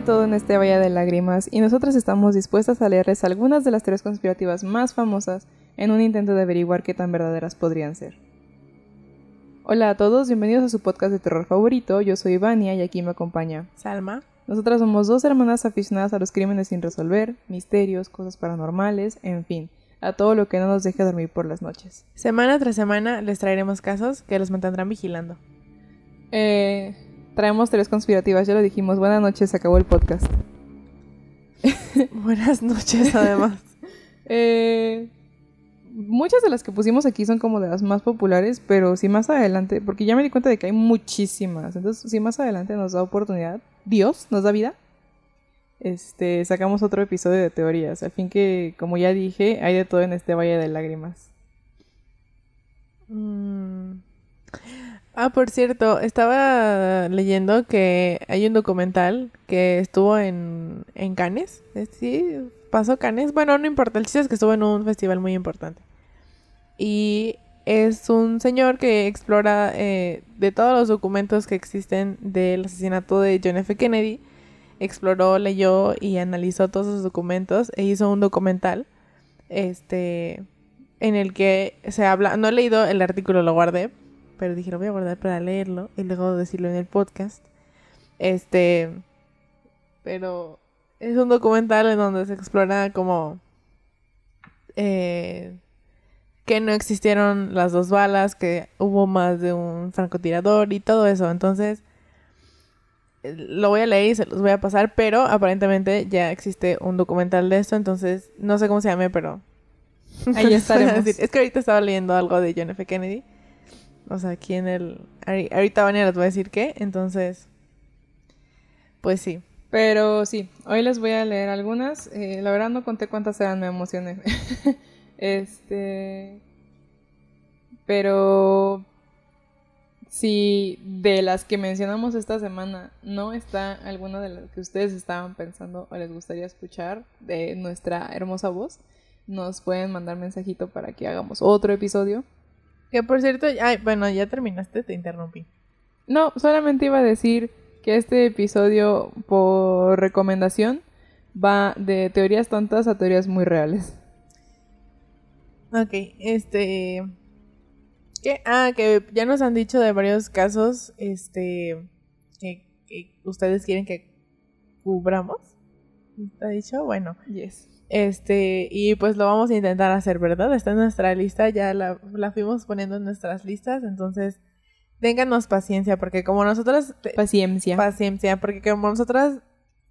de todo en este Valle de Lágrimas y nosotras estamos dispuestas a leerles algunas de las teorías conspirativas más famosas en un intento de averiguar qué tan verdaderas podrían ser. Hola a todos, bienvenidos a su podcast de terror favorito, yo soy Vania y aquí me acompaña Salma. Nosotras somos dos hermanas aficionadas a los crímenes sin resolver, misterios, cosas paranormales, en fin, a todo lo que no nos deje dormir por las noches. Semana tras semana les traeremos casos que los mantendrán vigilando. Eh, traemos teorías conspirativas, ya lo dijimos. Buenas noches, se acabó el podcast. Buenas noches, además. Eh, muchas de las que pusimos aquí son como de las más populares, pero si más adelante, porque ya me di cuenta de que hay muchísimas, entonces si más adelante nos da oportunidad, Dios nos da vida, este, sacamos otro episodio de teorías. Al fin que, como ya dije, hay de todo en este Valle de Lágrimas. Mm. Ah, por cierto, estaba leyendo que hay un documental que estuvo en, en Cannes. Eh, Sí, pasó Cannes. Bueno, no importa, el chiste es que estuvo en un festival muy importante. Y es un señor que explora eh, de todos los documentos que existen del asesinato de John F. Kennedy. Exploró, leyó y analizó todos esos documentos e hizo un documental este en el que se habla, no he leído el artículo, lo guardé, pero dije lo voy a guardar para leerlo y luego decirlo en el podcast. Este, pero es un documental en donde se explora como eh, que no existieron las dos balas, que hubo más de un francotirador y todo eso. Entonces, lo voy a leer y se los voy a pasar, pero aparentemente ya existe un documental de esto, entonces no sé cómo se llame, pero Ahí estaremos. Es que ahorita estaba leyendo algo de John F. Kennedy. O sea, aquí en el... ahori- Ahorita Vania les voy a decir qué, entonces... Pues sí. Pero sí, hoy les voy a leer algunas. Eh, la verdad no conté cuántas eran, me emocioné. este. Pero. Si de las que mencionamos esta semana no está alguna de las que ustedes estaban pensando o les gustaría escuchar de nuestra hermosa voz, nos pueden mandar mensajito para que hagamos otro episodio. Que por cierto... Ay, bueno, ya terminaste, te interrumpí. No, solamente iba a decir que este episodio, por recomendación, va de teorías tontas a teorías muy reales. Ok, este... ¿Qué? Ah, que ya nos han dicho de varios casos, este... Que, que ustedes quieren que cubramos. ¿Está dicho? Bueno. Yes. Este, y pues lo vamos a intentar hacer, ¿verdad? Está en nuestra lista, ya la, la fuimos poniendo en nuestras listas, entonces ténganos paciencia, porque como nosotros, te- Paciencia. paciencia, porque como nosotras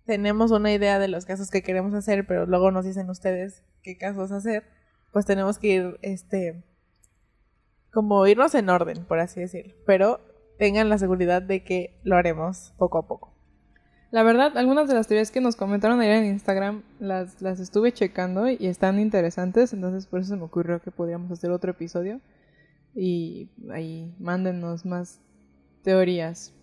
tenemos una idea de los casos que queremos hacer, pero luego nos dicen ustedes qué casos hacer, pues tenemos que ir, este, como irnos en orden, por así decirlo, pero tengan la seguridad de que lo haremos poco a poco. La verdad, algunas de las teorías que nos comentaron ayer en Instagram las, las estuve checando y están interesantes, entonces por eso se me ocurrió que podríamos hacer otro episodio. Y ahí mándenos más teorías.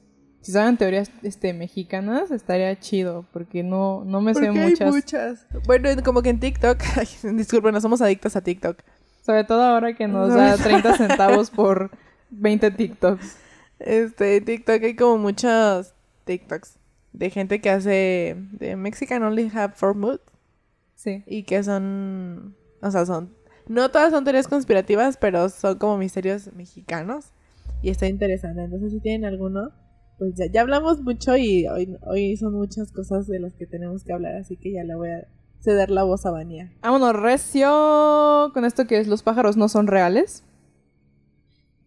Si saben teorías este, mexicanas, estaría chido, porque no, no me sé hay muchas. muchas. Bueno, como que en TikTok, disculpen, no somos adictos a TikTok. Sobre todo ahora que nos No. da 30 centavos por 20 TikToks. Este, TikTok hay como muchos TikToks de gente que hace de Mexican Only Have Four Mood Sí. y que son, o sea, son, no todas son teorías conspirativas, pero son como misterios mexicanos y está interesante. Entonces, si tienen alguno, pues ya, ya hablamos mucho y hoy, hoy son muchas cosas de las que tenemos que hablar, así que ya le voy a ceder la voz a Vania. Vámonos, recio. Con esto que es los pájaros no son reales.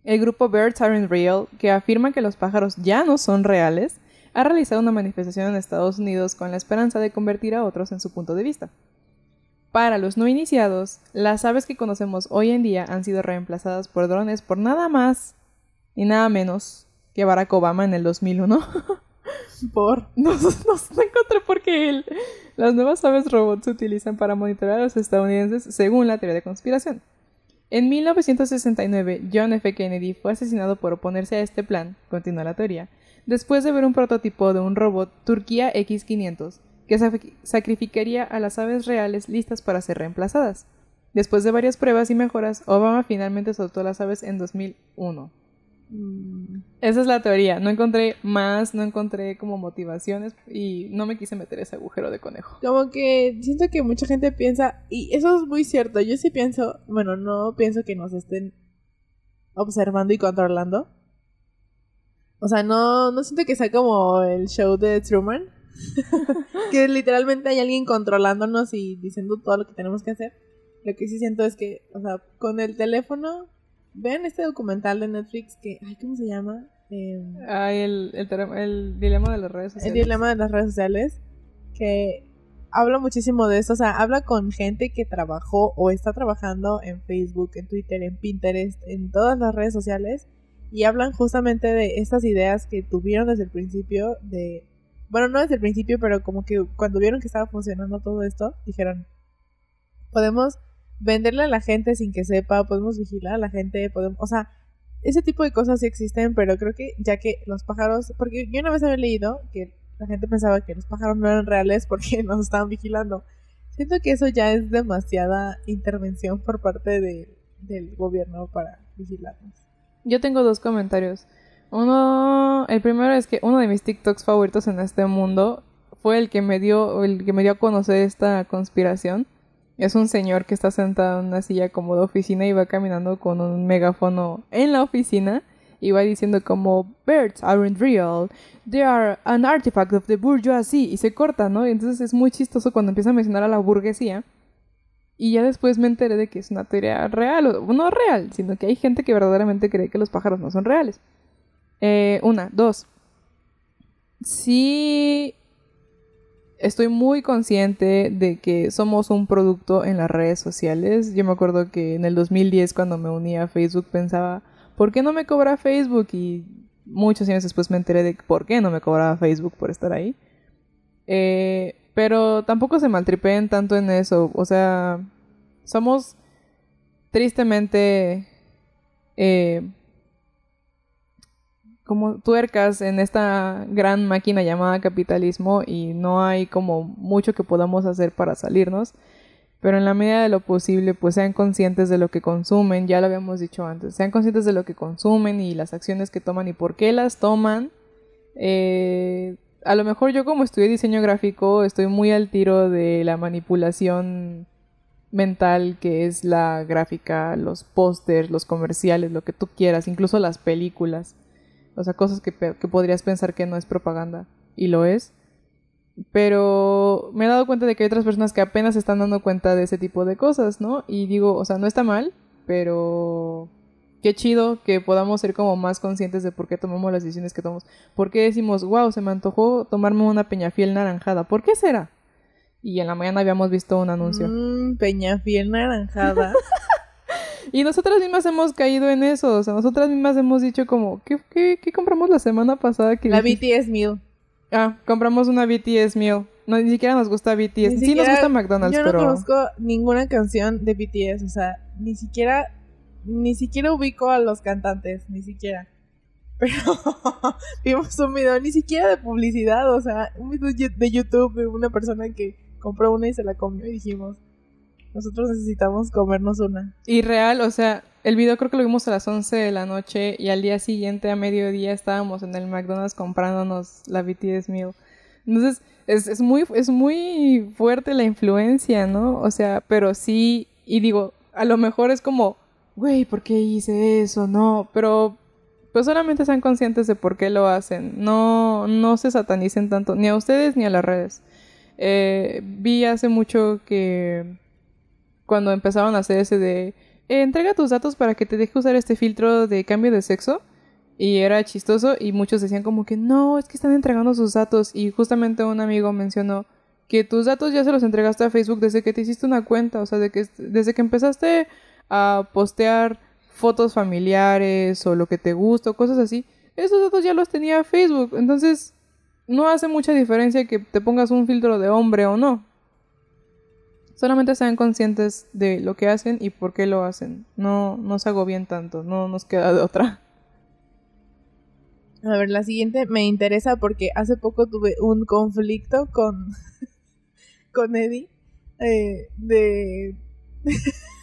El grupo Birds Aren't Real, que afirma que los pájaros ya no son reales, ha realizado una manifestación en Estados Unidos con la esperanza de convertir a otros en su punto de vista. Para los no iniciados, las aves que conocemos hoy en día han sido reemplazadas por drones por nada más y nada menos que Barack Obama en el 2001. Por. No, no, no encontré por qué él. Las nuevas aves robots se utilizan para monitorear a los estadounidenses según la teoría de conspiración. En 1969, John F. Kennedy fue asesinado por oponerse a este plan, continúa la teoría, después de ver un prototipo de un robot Turquía X-500 que sac- sacrificaría a las aves reales listas para ser reemplazadas. Después de varias pruebas y mejoras, Obama finalmente soltó las aves en 2001. Mm, Esa es la teoría. No encontré más, no encontré como motivaciones y no me quise meter ese agujero de conejo. Como que siento que mucha gente piensa, y eso es muy cierto, yo sí pienso, bueno, no pienso que nos estén observando y controlando. O sea, no, no siento que sea como el show de Truman, que literalmente hay alguien controlándonos y diciendo todo lo que tenemos que hacer. Lo que sí siento es que, o sea, con el teléfono, vean este documental de Netflix que, ay, ¿cómo se llama? Em, Ay, el, el, el dilema de las redes el sociales. dilema de las redes sociales, que habla muchísimo de esto, o sea, habla con gente que trabajó o está trabajando en Facebook, en Twitter, en Pinterest, en todas las redes sociales, y hablan justamente de estas ideas que tuvieron desde el principio, de, bueno, no desde el principio, pero como que cuando vieron que estaba funcionando todo esto, dijeron, podemos venderle a la gente sin que sepa, podemos vigilar a la gente, podemos, o sea, ese tipo de cosas sí existen, pero creo que ya que los pájaros, porque yo una vez había leído que la gente pensaba que los pájaros no eran reales porque nos estaban vigilando. Siento que eso ya es demasiada intervención por parte de, del gobierno para vigilarnos. Yo tengo dos comentarios. Uno, el primero es que uno de mis TikToks favoritos en este mundo fue el que me dio, el que me dio a conocer esta conspiración. Es un señor que está sentado en una silla como de oficina y va caminando con un megáfono en la oficina y va diciendo como birds aren't real, they are an artifact of the bourgeoisie y se corta, ¿no? Entonces es muy chistoso cuando empieza a mencionar a la burguesía. Y ya después me enteré de que es una teoría real, o no real, sino que hay gente que verdaderamente cree que los pájaros no son reales. Eh, una, dos. Sí, estoy muy consciente de que somos un producto en las redes sociales. Yo me acuerdo que en el 2010 cuando me uní a Facebook pensaba, ¿por qué no me cobra Facebook? Y muchos años después me enteré de por qué no me cobraba Facebook por estar ahí. Eh, pero tampoco se maltripeen tanto en eso. O sea, somos tristemente eh, como tuercas en esta gran máquina llamada capitalismo y no hay como mucho que podamos hacer para salirnos. Pero en la medida de lo posible, pues sean conscientes de lo que consumen, ya lo habíamos dicho antes, sean conscientes de lo que consumen y las acciones que toman y por qué las toman. Eh, a lo mejor yo como estudié diseño gráfico estoy muy al tiro de la manipulación mental que es la gráfica, los pósters, los comerciales, lo que tú quieras, incluso las películas. O sea, cosas que, que podrías pensar que no es propaganda y lo es. Pero me he dado cuenta de que hay otras personas que apenas están dando cuenta de ese tipo de cosas, ¿no? Y digo, o sea, no está mal, pero qué chido que podamos ser como más conscientes de por qué tomamos las decisiones que tomamos. ¿Por qué decimos, wow, se me antojó tomarme una peñafiel naranjada? ¿Por qué será? Y en la mañana habíamos visto un anuncio. Mmm, peñafiel naranjada. Y nosotras mismas hemos caído en eso. O sea, nosotras mismas hemos dicho como, ¿qué, qué, qué compramos la semana pasada? Que la dijiste? BTS Meal. Ah, compramos una BTS meal. No, ni siquiera nos gusta BTS. Ni sí nos siquiera- gusta McDonald's, Yo no pero... conozco ninguna canción de BTS, o sea, ni siquiera, ni siquiera ubico a los cantantes, ni siquiera. Pero vimos un video, ni siquiera de publicidad, o sea, un video de YouTube de una persona que compró una y se la comió y dijimos, nosotros necesitamos comernos una. Y real, o sea, el video creo que lo vimos a las 11 de la noche y al día siguiente a mediodía estábamos en el McDonald's comprándonos la BTS meal. Entonces, es, es muy, es muy fuerte la influencia, ¿no? O sea, pero sí, y digo, a lo mejor es como, güey, ¿por qué hice eso? No, pero pues solamente sean conscientes de por qué lo hacen. No, no se satanicen tanto, ni a ustedes ni a las redes. Eh, vi hace mucho que cuando empezaron a hacer ese de "Eh, entrega tus datos para que te deje usar este filtro de cambio de sexo y era chistoso y muchos decían como que no, es que están entregando sus datos y justamente un amigo mencionó que tus datos ya se los entregaste a Facebook desde que te hiciste una cuenta, o sea, de que desde que empezaste a postear fotos familiares o lo que te gusta o cosas así, esos datos ya los tenía Facebook, entonces no hace mucha diferencia que te pongas un filtro de hombre o no. Solamente sean conscientes de lo que hacen y por qué lo hacen. No, no se agobien tanto, no nos queda de otra. A ver, la siguiente me interesa porque hace poco tuve un conflicto con, con Eddie eh, de,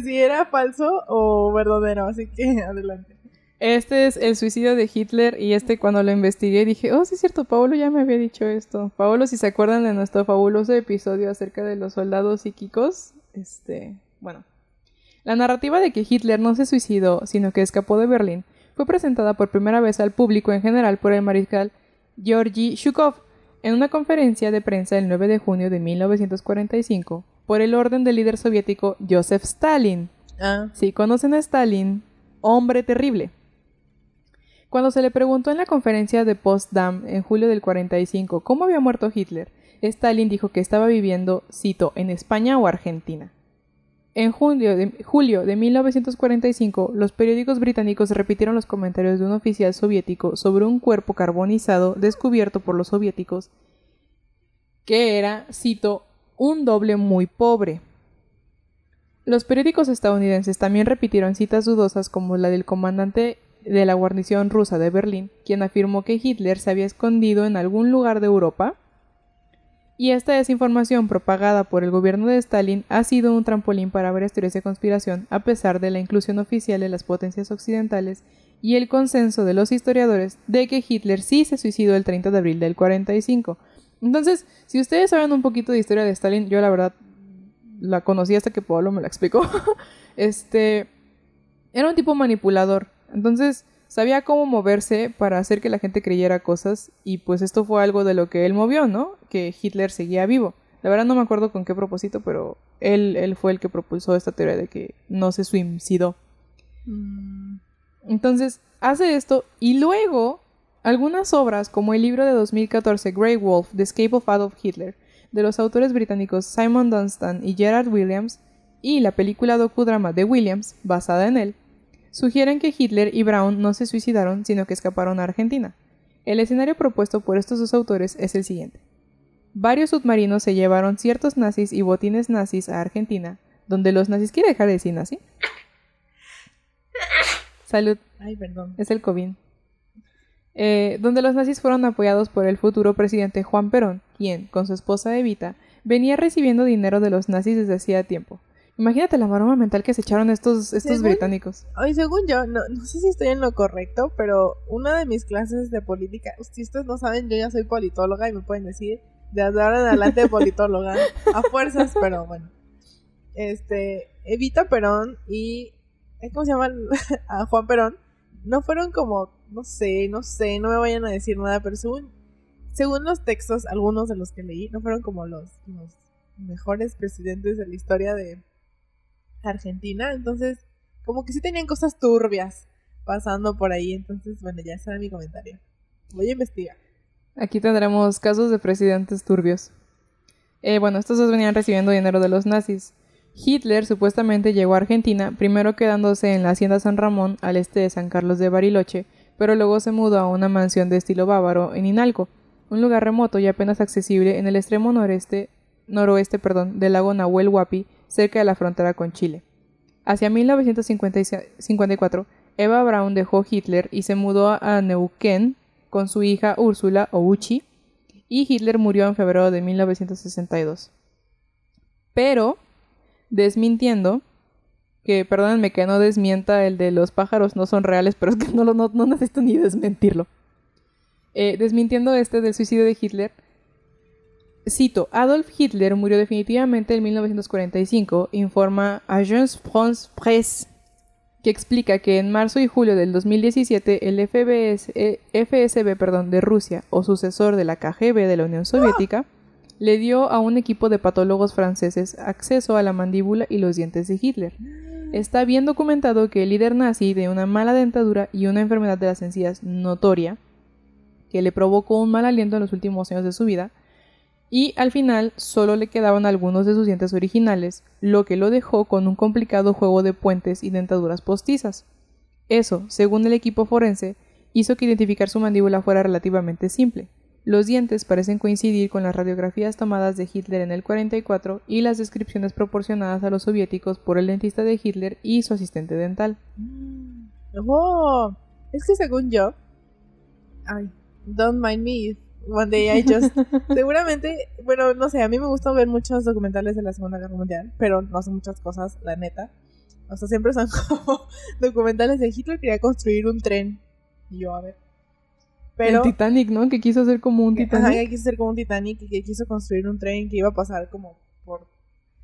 si era falso o verdadero, así que adelante. Este es el suicidio de Hitler y este cuando lo investigué dije, oh, sí es cierto, Paolo ya me había dicho esto. Paolo, si se acuerdan de nuestro fabuloso episodio acerca de los soldados psíquicos, este, bueno. La narrativa de que Hitler no se suicidó, sino que escapó de Berlín, fue presentada por primera vez al público en general por el mariscal Georgy Shukov en una conferencia de prensa el 9 de junio de 1945 por el orden del líder soviético Joseph Stalin. Ah. Si conocen a Stalin, hombre terrible. Cuando se le preguntó en la conferencia de Potsdam en julio del 45 cómo había muerto Hitler, Stalin dijo que estaba viviendo, cito, en España o Argentina. En julio de, julio de 1945, los periódicos británicos repitieron los comentarios de un oficial soviético sobre un cuerpo carbonizado descubierto por los soviéticos, que era, cito, un doble muy pobre. Los periódicos estadounidenses también repitieron citas dudosas como la del comandante de la guarnición rusa de Berlín, quien afirmó que Hitler se había escondido en algún lugar de Europa y esta desinformación propagada por el gobierno de Stalin ha sido un trampolín para varias teorías de conspiración, a pesar de la inclusión oficial de las potencias occidentales y el consenso de los historiadores de que Hitler sí se suicidó el 30 de abril del 45. Entonces, si ustedes saben un poquito de historia de Stalin, yo la verdad la conocí hasta que Pablo me la explicó. este era un tipo manipulador. Entonces, sabía cómo moverse para hacer que la gente creyera cosas y pues esto fue algo de lo que él movió, ¿no? Que Hitler seguía vivo. La verdad no me acuerdo con qué propósito, pero él, él fue el que propulsó esta teoría de que no se suicidó. Mm. Entonces, hace esto y luego algunas obras como el libro de 2014 Grey Wolf, The Escape of Adolf Hitler, de los autores británicos Simon Dunstan y Gerard Williams, y la película docudrama de Williams, basada en él, sugieren que Hitler y Brown no se suicidaron, sino que escaparon a Argentina. El escenario propuesto por estos dos autores es el siguiente. Varios submarinos se llevaron ciertos nazis y botines nazis a Argentina, donde los nazis... ¿Quiere dejar de decir nazi? Salud. Ay, perdón. Es el COVID. Eh, donde los nazis fueron apoyados por el futuro presidente Juan Perón, quien, con su esposa Evita, venía recibiendo dinero de los nazis desde hacía tiempo. Imagínate la maroma mental que se echaron estos, estos Según- británicos. Ay, según yo, no, no sé si estoy en lo correcto, pero una de mis clases de política, si ustedes no saben, yo ya soy politóloga y me pueden decir de ahora en adelante politóloga, a fuerzas, pero bueno. Este, Evita Perón y, ¿cómo se llama? a Juan Perón, no fueron como, no sé, no sé, no me vayan a decir nada, pero según, según los textos, algunos de los que leí, no fueron como los, mejores presidentes de la historia de Argentina, entonces como que sí tenían cosas turbias pasando por ahí, entonces bueno, ya ese era mi comentario. Voy a investigar. Aquí tendremos casos de presidentes turbios. Eh, bueno, estos dos venían recibiendo dinero de los nazis. Hitler supuestamente llegó a Argentina, primero quedándose en la hacienda San Ramón, al este de San Carlos de Bariloche, pero luego se mudó a una mansión de estilo bávaro en Inalco, un lugar remoto y apenas accesible en el extremo noreste, noroeste perdón, del lago Nahuel Huapi, cerca de la frontera con Chile. Hacia 1954, Eva Braun dejó Hitler y se mudó a Neuquén con su hija Úrsula o Uchi, y Hitler murió en febrero de 1962. Pero, desmintiendo, que perdónenme que no desmienta el de los pájaros no son reales, pero es que no, lo- no, no necesito ni desmentirlo. Eh, desmintiendo este del suicidio de Hitler, cito, Adolf Hitler murió definitivamente en 1945, informa Agence France Presse, que explica que en marzo y julio del 2017 el FBS, eh, FSB perdón, de Rusia, o sucesor de la KGB de la Unión Soviética, le dio a un equipo de patólogos franceses acceso a la mandíbula y los dientes de Hitler. Está bien documentado que el líder nazi de una mala dentadura y una enfermedad de las encías notoria, que le provocó un mal aliento en los últimos años de su vida, y al final solo le quedaban algunos de sus dientes originales, lo que lo dejó con un complicado juego de puentes y dentaduras postizas. Eso, según el equipo forense, hizo que identificar su mandíbula fuera relativamente simple. Los dientes parecen coincidir con las radiografías tomadas de Hitler en el 44 y las descripciones proporcionadas a los soviéticos por el dentista de Hitler y su asistente dental. Oh, es que según yo, ay, don't mind me one day I just, seguramente, bueno, no sé, a mí me gusta ver muchos documentales de la Segunda Guerra Mundial, pero no sé muchas cosas, la neta. O sea, siempre son como documentales de Hitler quería construir un tren. Y yo, a ver. Pero, el Titanic, ¿no? Que quiso hacer como un Titanic. Ajá, que quiso hacer como un Titanic y que quiso construir un tren que iba a pasar como por...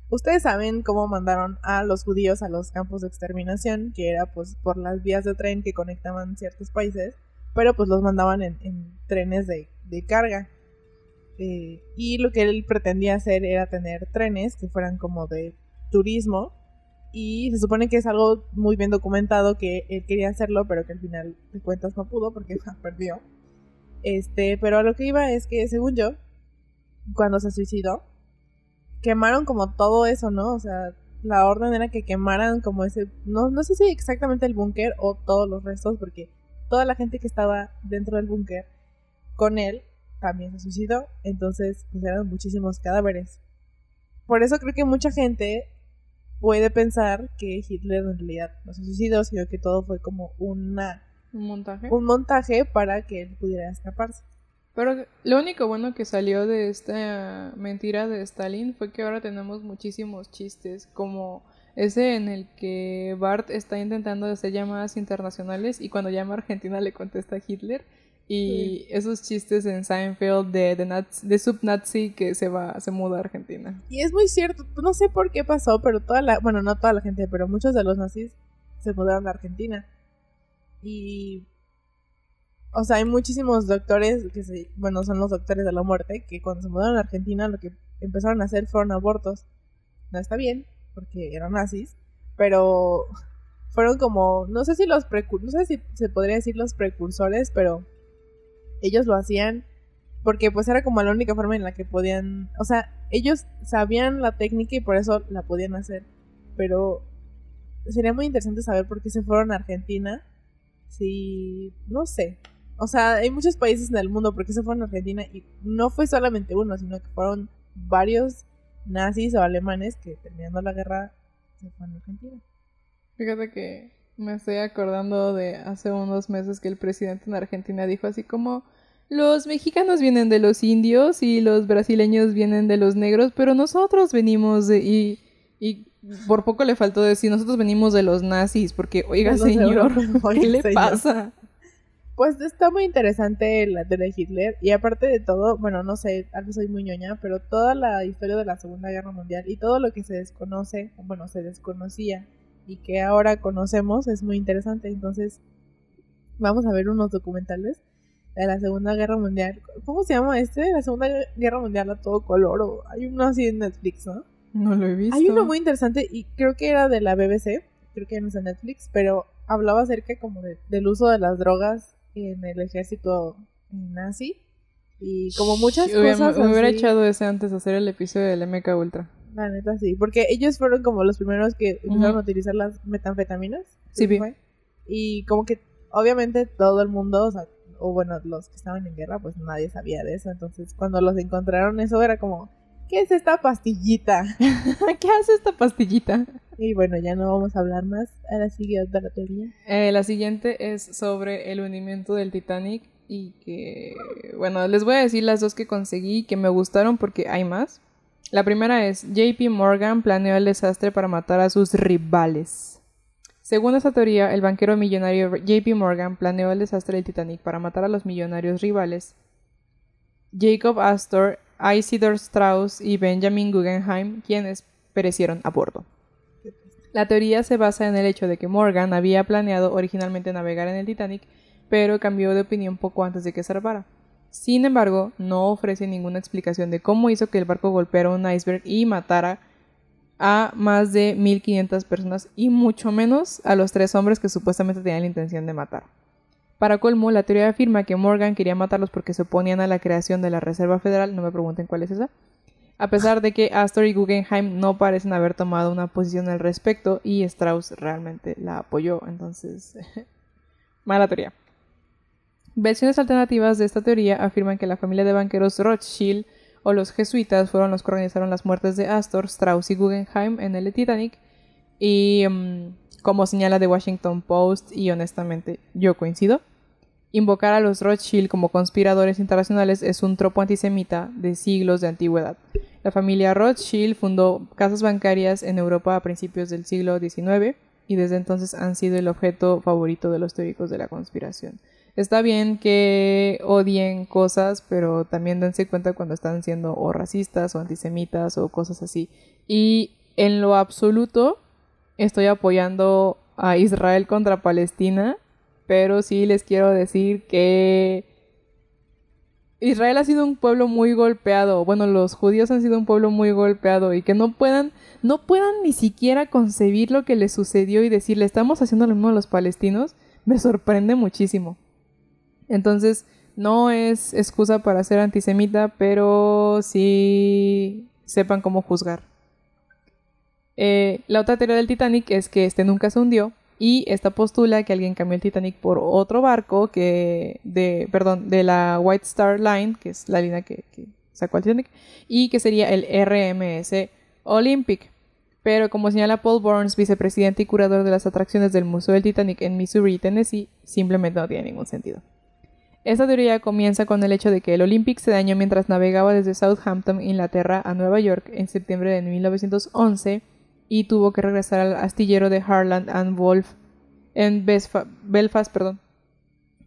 Ustedes saben cómo mandaron a los judíos a los campos de exterminación, que era pues por las vías de tren que conectaban ciertos países, pero pues los mandaban en, trenes de, de carga. Eh, y lo que él pretendía hacer era tener trenes que fueran como de turismo. Y se supone que es algo muy bien documentado que él quería hacerlo, pero que al final de cuentas no pudo porque perdió. Este, pero a lo que iba es que, según yo, cuando se suicidó, quemaron como todo eso, ¿no? O sea, la orden era que quemaran como ese, no, no sé si exactamente el búnker o todos los restos, porque toda la gente que estaba dentro del búnker con él también se suicidó, entonces pues eran muchísimos cadáveres. Por eso creo que mucha gente puede pensar que Hitler en realidad no se suicidó, sino que todo fue como una un montaje. Un montaje para que él pudiera escaparse. Pero lo único bueno que salió de esta mentira de Stalin fue que ahora tenemos muchísimos chistes, como ese en el que Bart está intentando hacer llamadas internacionales y cuando llama a Argentina le contesta Hitler. Y esos chistes en Seinfeld de, de, de subnazi que se va, se muda a Argentina. Y es muy cierto, no sé por qué pasó, pero toda la, bueno, no toda la gente, pero muchos de los nazis se mudaron a Argentina. Y o sea, hay muchísimos doctores que se, bueno, son los doctores de la muerte, que cuando se mudaron a Argentina lo que empezaron a hacer fueron abortos. No está bien, porque eran nazis, pero fueron como, no sé si los no sé si se podría decir los precursores, pero ellos lo hacían porque pues era como la única forma en la que podían, o sea, ellos sabían la técnica y por eso la podían hacer, pero sería muy interesante saber por qué se fueron a Argentina Sí, no sé. O sea, hay muchos países en el mundo, porque se fueron a Argentina y no fue solamente uno, sino que fueron varios nazis o alemanes que terminando la guerra se fueron a Argentina. Fíjate que me estoy acordando de hace unos meses que el presidente en Argentina dijo así como los mexicanos vienen de los indios y los brasileños vienen de los negros, pero nosotros venimos de... Y, y por poco le faltó decir, nosotros venimos de los nazis, porque, oiga, señor, ¿qué le pasa? Pues está muy interesante la de Hitler, y aparte de todo, bueno, no sé, algo soy muy ñoña, pero toda la historia de la Segunda Guerra Mundial y todo lo que se desconoce, bueno, se desconocía y que ahora conocemos es muy interesante, entonces vamos a ver unos documentales de la Segunda Guerra Mundial. ¿Cómo se llama este? La Segunda Guerra Mundial a todo color, o hay uno así en Netflix, ¿no? No lo he visto. Hay uno muy interesante y creo que era de la BBC, creo que no es de Netflix, pero hablaba acerca como del uso de las drogas en el ejército nazi y como muchas cosas Me hubiera echado ese antes de hacer el episodio del MK Ultra. La neta sí, porque ellos fueron como los primeros que empezaron a utilizar las metanfetaminas. Sí, vi. Y como que obviamente todo el mundo, o sea, o bueno, los que estaban en guerra, pues nadie sabía de eso. Entonces, cuando los encontraron, eso era como, ¿Qué es esta pastillita? ¿Qué hace esta pastillita? Y bueno, ya no vamos a hablar más. Ahora sigue otra teoría. Eh, la siguiente es sobre el hundimiento del Titanic y que, bueno, les voy a decir las dos que conseguí que me gustaron porque hay más. La primera es JP Morgan planeó el desastre para matar a sus rivales. Según esta teoría, el banquero millonario JP Morgan planeó el desastre del Titanic para matar a los millonarios rivales. Jacob Astor Isidor Strauss y Benjamin Guggenheim, quienes perecieron a bordo. La teoría se basa en el hecho de que Morgan había planeado originalmente navegar en el Titanic, pero cambió de opinión poco antes de que zarpara. Sin embargo, no ofrece ninguna explicación de cómo hizo que el barco golpeara un iceberg y matara a más de 1500 personas y mucho menos a los tres hombres que supuestamente tenían la intención de matar. Para colmo, la teoría afirma que Morgan quería matarlos porque se oponían a la creación de la Reserva Federal, no me pregunten cuál es esa, a pesar de que Astor y Guggenheim no parecen haber tomado una posición al respecto y Strauss realmente la apoyó, entonces, mala teoría. Versiones alternativas de esta teoría afirman que la familia de banqueros Rothschild o los jesuitas fueron los que organizaron las muertes de Astor, Strauss y Guggenheim en el Titanic y mm, como señala The Washington Post y honestamente yo coincido, Invocar a los Rothschild como conspiradores internacionales es un tropo antisemita de siglos de antigüedad. La familia Rothschild fundó casas bancarias en Europa a principios del siglo XIX y desde entonces han sido el objeto favorito de los teóricos de la conspiración. Está bien que odien cosas, pero también dense cuenta cuando están siendo o racistas o antisemitas o cosas así. Y en lo absoluto estoy apoyando a Israel contra Palestina, pero sí les quiero decir que Israel ha sido un pueblo muy golpeado, bueno, los judíos han sido un pueblo muy golpeado y que no puedan, no puedan ni siquiera concebir lo que les sucedió y decirle estamos haciendo lo mismo a los palestinos, me sorprende muchísimo. Entonces, no es excusa para ser antisemita, pero sí sepan cómo juzgar. Eh, la otra teoría del Titanic es que este nunca se hundió y esta postula que alguien cambió el Titanic por otro barco que de perdón de la White Star Line que es la línea que, sacó el Titanic y que sería el RMS Olympic pero como señala Paul Burns, vicepresidente y curador de las atracciones del Museo del Titanic en Missouri, Tennessee, simplemente no tiene ningún sentido. Esta teoría comienza con el hecho de que el Olympic se dañó mientras navegaba desde Southampton, Inglaterra, a Nueva York en septiembre de 1911 y tuvo que regresar al astillero de Harland and Wolff en Belfast perdón,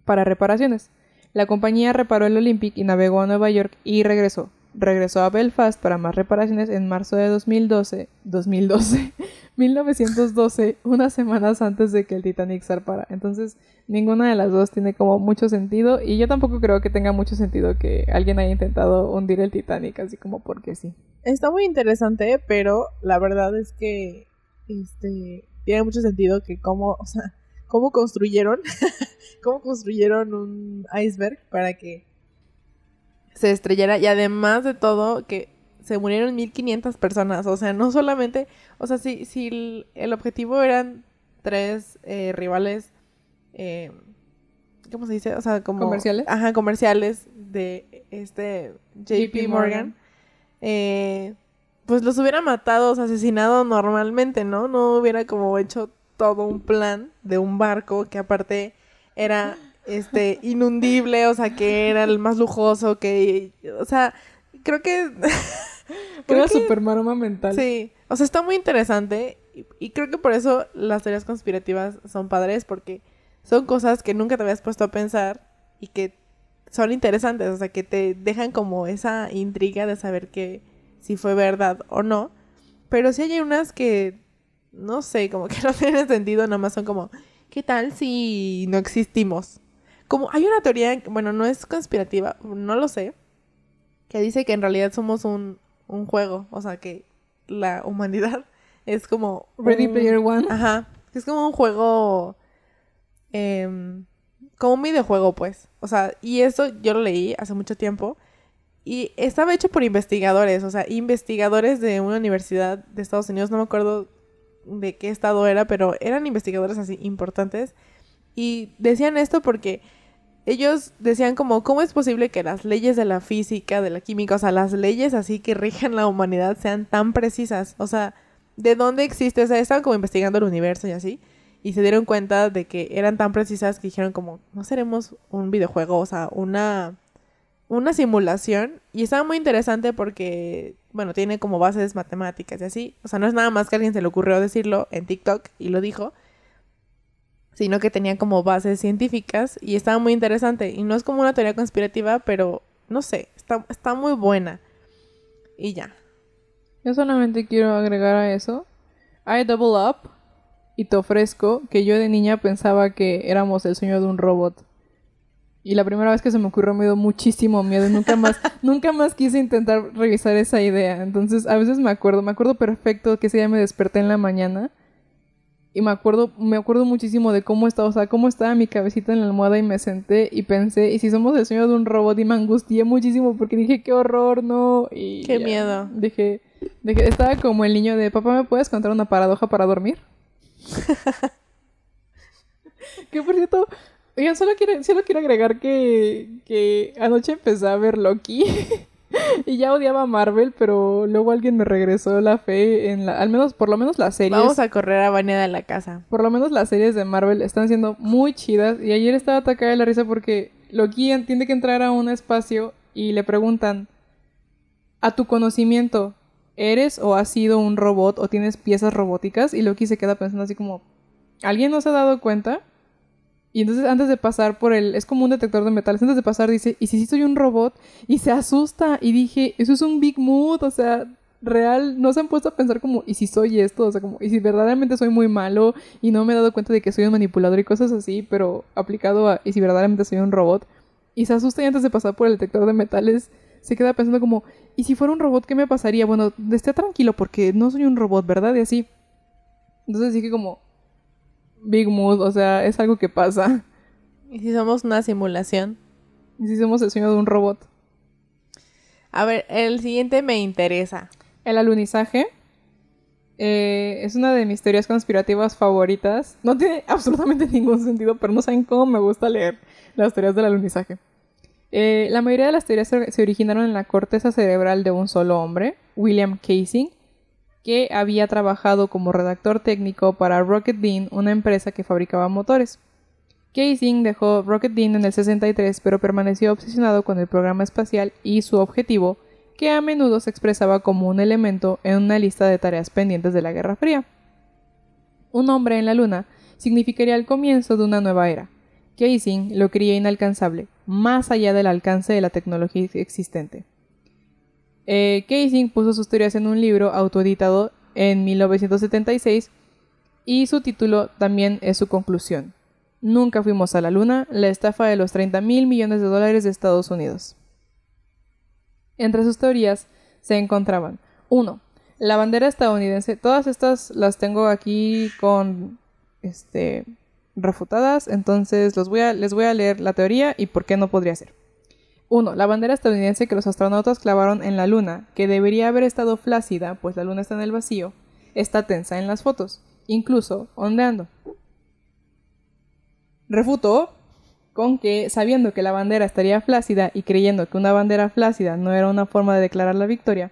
para reparaciones. La compañía reparó el Olympic y navegó a Nueva York y regresó. Regresó a Belfast para más reparaciones en marzo de 2012, 2012, 1912, unas semanas antes de que el Titanic zarpara. Entonces, ninguna de las dos tiene como mucho sentido y yo tampoco creo que tenga mucho sentido que alguien haya intentado hundir el Titanic así como porque sí. Está muy interesante, pero la verdad es que este tiene mucho sentido que cómo, o sea, cómo construyeron cómo construyeron un iceberg para que se estrellara y además de todo que se murieron 1500 personas, o sea, no solamente, o sea, si, si el, objetivo eran tres eh, rivales, eh, ¿cómo se dice? O sea, como... Comerciales. Ajá, comerciales de este JP Morgan, eh, pues los hubiera matado, o sea, asesinado normalmente, ¿no? No hubiera como hecho todo un plan de un barco que aparte era este inundible, o sea, que era el más lujoso, que o sea, creo que Era super maroma mental. Sí, o sea, está muy interesante y, creo que por eso las teorías conspirativas son padres porque son cosas que nunca te habías puesto a pensar y que son interesantes, o sea, que te dejan como esa intriga de saber que si fue verdad o no. Pero sí hay unas que no sé, como que no tienen sentido, nada más son como, ¿qué tal si no existimos? Como hay una teoría, bueno, no es conspirativa, no lo sé, que dice que en realidad somos un, un juego, o sea que la humanidad es como... Ready Player One. Ajá, es como un juego... Em, como un videojuego, pues. O sea, y eso yo lo leí hace mucho tiempo. Y estaba hecho por investigadores, o sea, investigadores de una universidad de Estados Unidos, no me acuerdo de qué estado era, pero eran investigadores así importantes. Y decían esto porque ellos decían como, ¿cómo es posible que las leyes de la física, de la química, o sea, las leyes así que rigen la humanidad sean tan precisas? O sea, ¿de dónde existe? O sea, estaban como investigando el universo y así. Y se dieron cuenta de que eran tan precisas que dijeron como, no seremos un videojuego, o sea, una, una simulación. Y estaba muy interesante porque, bueno, tiene como bases matemáticas y así. O sea, no es nada más que alguien se le ocurrió decirlo en TikTok y lo dijo sino que tenía como bases científicas y estaba muy interesante. Y no es como una teoría conspirativa, pero no sé, está, está muy buena. Y ya. Yo solamente quiero agregar a eso. I double up y te ofrezco que yo de niña pensaba que éramos el sueño de un robot. Y la primera vez que se me ocurrió me dio muchísimo miedo. Nunca más, nunca más quise intentar revisar esa idea. Entonces, a veces me acuerdo, me acuerdo perfecto que ese día me desperté en la mañana y me acuerdo, me acuerdo muchísimo de cómo estaba, o sea, cómo estaba mi cabecita en la almohada y me senté y pensé, y si somos el sueño de un robot y me angustié muchísimo porque dije, qué horror, no. Y qué miedo. Dije, dije, estaba como el niño de, papá, ¿me puedes contar una paradoja para dormir? Que por cierto, oigan, solo quiero, solo quiero agregar que, que anoche empecé a ver Loki. y ya odiaba Marvel, pero luego alguien me regresó la fe en la, al menos, por lo menos las series. Vamos a correr a Vania de la casa. Por lo menos las series de Marvel están siendo muy chidas. Y ayer estaba atacada de la risa porque Loki tiene que entrar a un espacio y le preguntan, a tu conocimiento, ¿eres o has sido un robot o tienes piezas robóticas? Y Loki se queda pensando así como, alguien no se ha dado cuenta. Y entonces antes de pasar por el... Es como un detector de metales. Antes de pasar dice, ¿y si sí soy un robot? Y se asusta. Y dije, eso es un big mood. O sea, real, no se han puesto a pensar como, ¿y si soy esto? O sea, como, ¿y si verdaderamente soy muy malo? Y no me he dado cuenta de que soy un manipulador y cosas así, pero aplicado a, ¿y si verdaderamente soy un robot? Y se asusta y antes de pasar por el detector de metales se queda pensando como, ¿y si fuera un robot qué me pasaría? Bueno, esté tranquilo porque no soy un robot, ¿verdad? Y así. Entonces dije como, Big Mood, o sea, es algo que pasa. ¿Y si somos una simulación? ¿Y si somos el sueño de un robot? A ver, el siguiente me interesa. El alunizaje eh, es una de mis teorías conspirativas favoritas. No tiene absolutamente ningún sentido, pero no saben cómo me gusta leer las teorías del alunizaje. Eh, la mayoría de las teorías se originaron en la corteza cerebral de un solo hombre, William Casing, que había trabajado como redactor técnico para Rocket Bean, una empresa que fabricaba motores. Casing dejó Rocket Bean en el 63, pero permaneció obsesionado con el programa espacial y su objetivo, que a menudo se expresaba como un elemento en una lista de tareas pendientes de la Guerra Fría. Un hombre en la Luna significaría el comienzo de una nueva era. Casing lo creía inalcanzable, más allá del alcance de la tecnología existente. Eh, puso sus teorías en un libro autoeditado en 1976 y su título también es su conclusión. Nunca fuimos a la Luna, la estafa de los 30 mil millones de dólares de Estados Unidos. Entre sus teorías se encontraban 1. La bandera estadounidense. Todas estas las tengo aquí con este refutadas, entonces los voy a, les voy a leer la teoría y por qué no podría ser. 1. La bandera estadounidense que los astronautas clavaron en la Luna, que debería haber estado flácida, pues la Luna está en el vacío, está tensa en las fotos, incluso ondeando. Refuto con que, sabiendo que la bandera estaría flácida y creyendo que una bandera flácida no era una forma de declarar la victoria,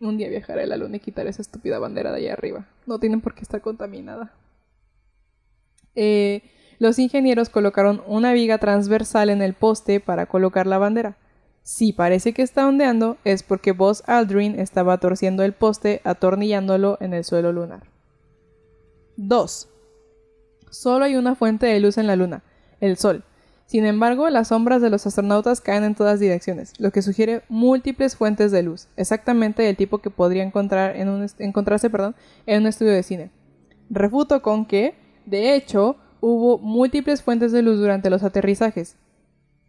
un día viajaré a la luna y quitaré esa estúpida bandera de allá arriba. No tienen por qué estar contaminada. Eh, los ingenieros colocaron una viga transversal en el poste para colocar la bandera. Si parece que está ondeando, es porque Buzz Aldrin estaba torciendo el poste atornillándolo en el suelo lunar. 2. Solo hay una fuente de luz en la luna, el Sol. Sin embargo, las sombras de los astronautas caen en todas direcciones, lo que sugiere múltiples fuentes de luz, exactamente del tipo que podría encontrar encontrarse en un estudio de cine. Refuto con que de hecho, hubo múltiples fuentes de luz durante los aterrizajes.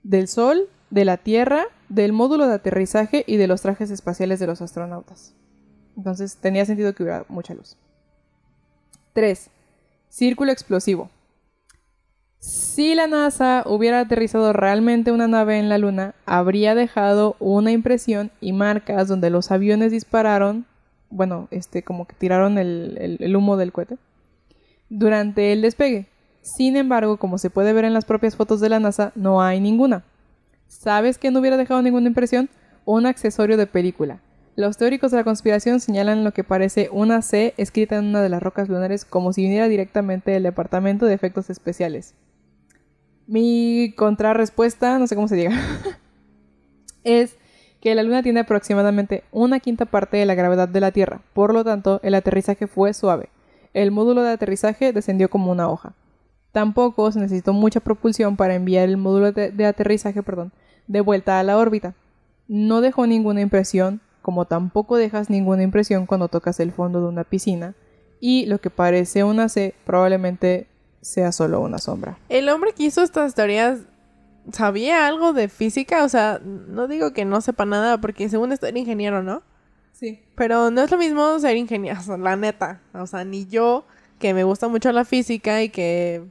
Del Sol, de la Tierra, del módulo de aterrizaje y de los trajes espaciales de los astronautas. Entonces tenía sentido que hubiera mucha luz. 3. Círculo explosivo. Si la NASA hubiera aterrizado realmente una nave en la Luna, habría dejado una impresión y marcas donde los aviones dispararon, bueno, este, como que tiraron el humo del cohete durante el despegue. Sin embargo, como se puede ver en las propias fotos de la NASA, no hay ninguna. ¿Sabes que no hubiera dejado ninguna impresión? Un accesorio de película. Los teóricos de la conspiración señalan lo que parece una C escrita en una de las rocas lunares como si viniera directamente del Departamento de Efectos Especiales. Mi contrarrespuesta, no sé cómo se diga, es que la Luna tiene aproximadamente una quinta parte de la gravedad de la Tierra, por lo tanto el aterrizaje fue suave el módulo de aterrizaje descendió como una hoja. Tampoco se necesitó mucha propulsión para enviar el módulo de, aterrizaje perdón, de vuelta a la órbita. No dejó ninguna impresión, como tampoco dejas ninguna impresión cuando tocas el fondo de una piscina, y lo que parece una C probablemente sea solo una sombra. El hombre que hizo estas teorías sabía algo de física, o sea, no digo que no sepa nada, porque según esto era ingeniero, ¿no? Sí. Pero no es lo mismo ser ingeniero, la neta. O sea, ni yo, que me gusta mucho la física y que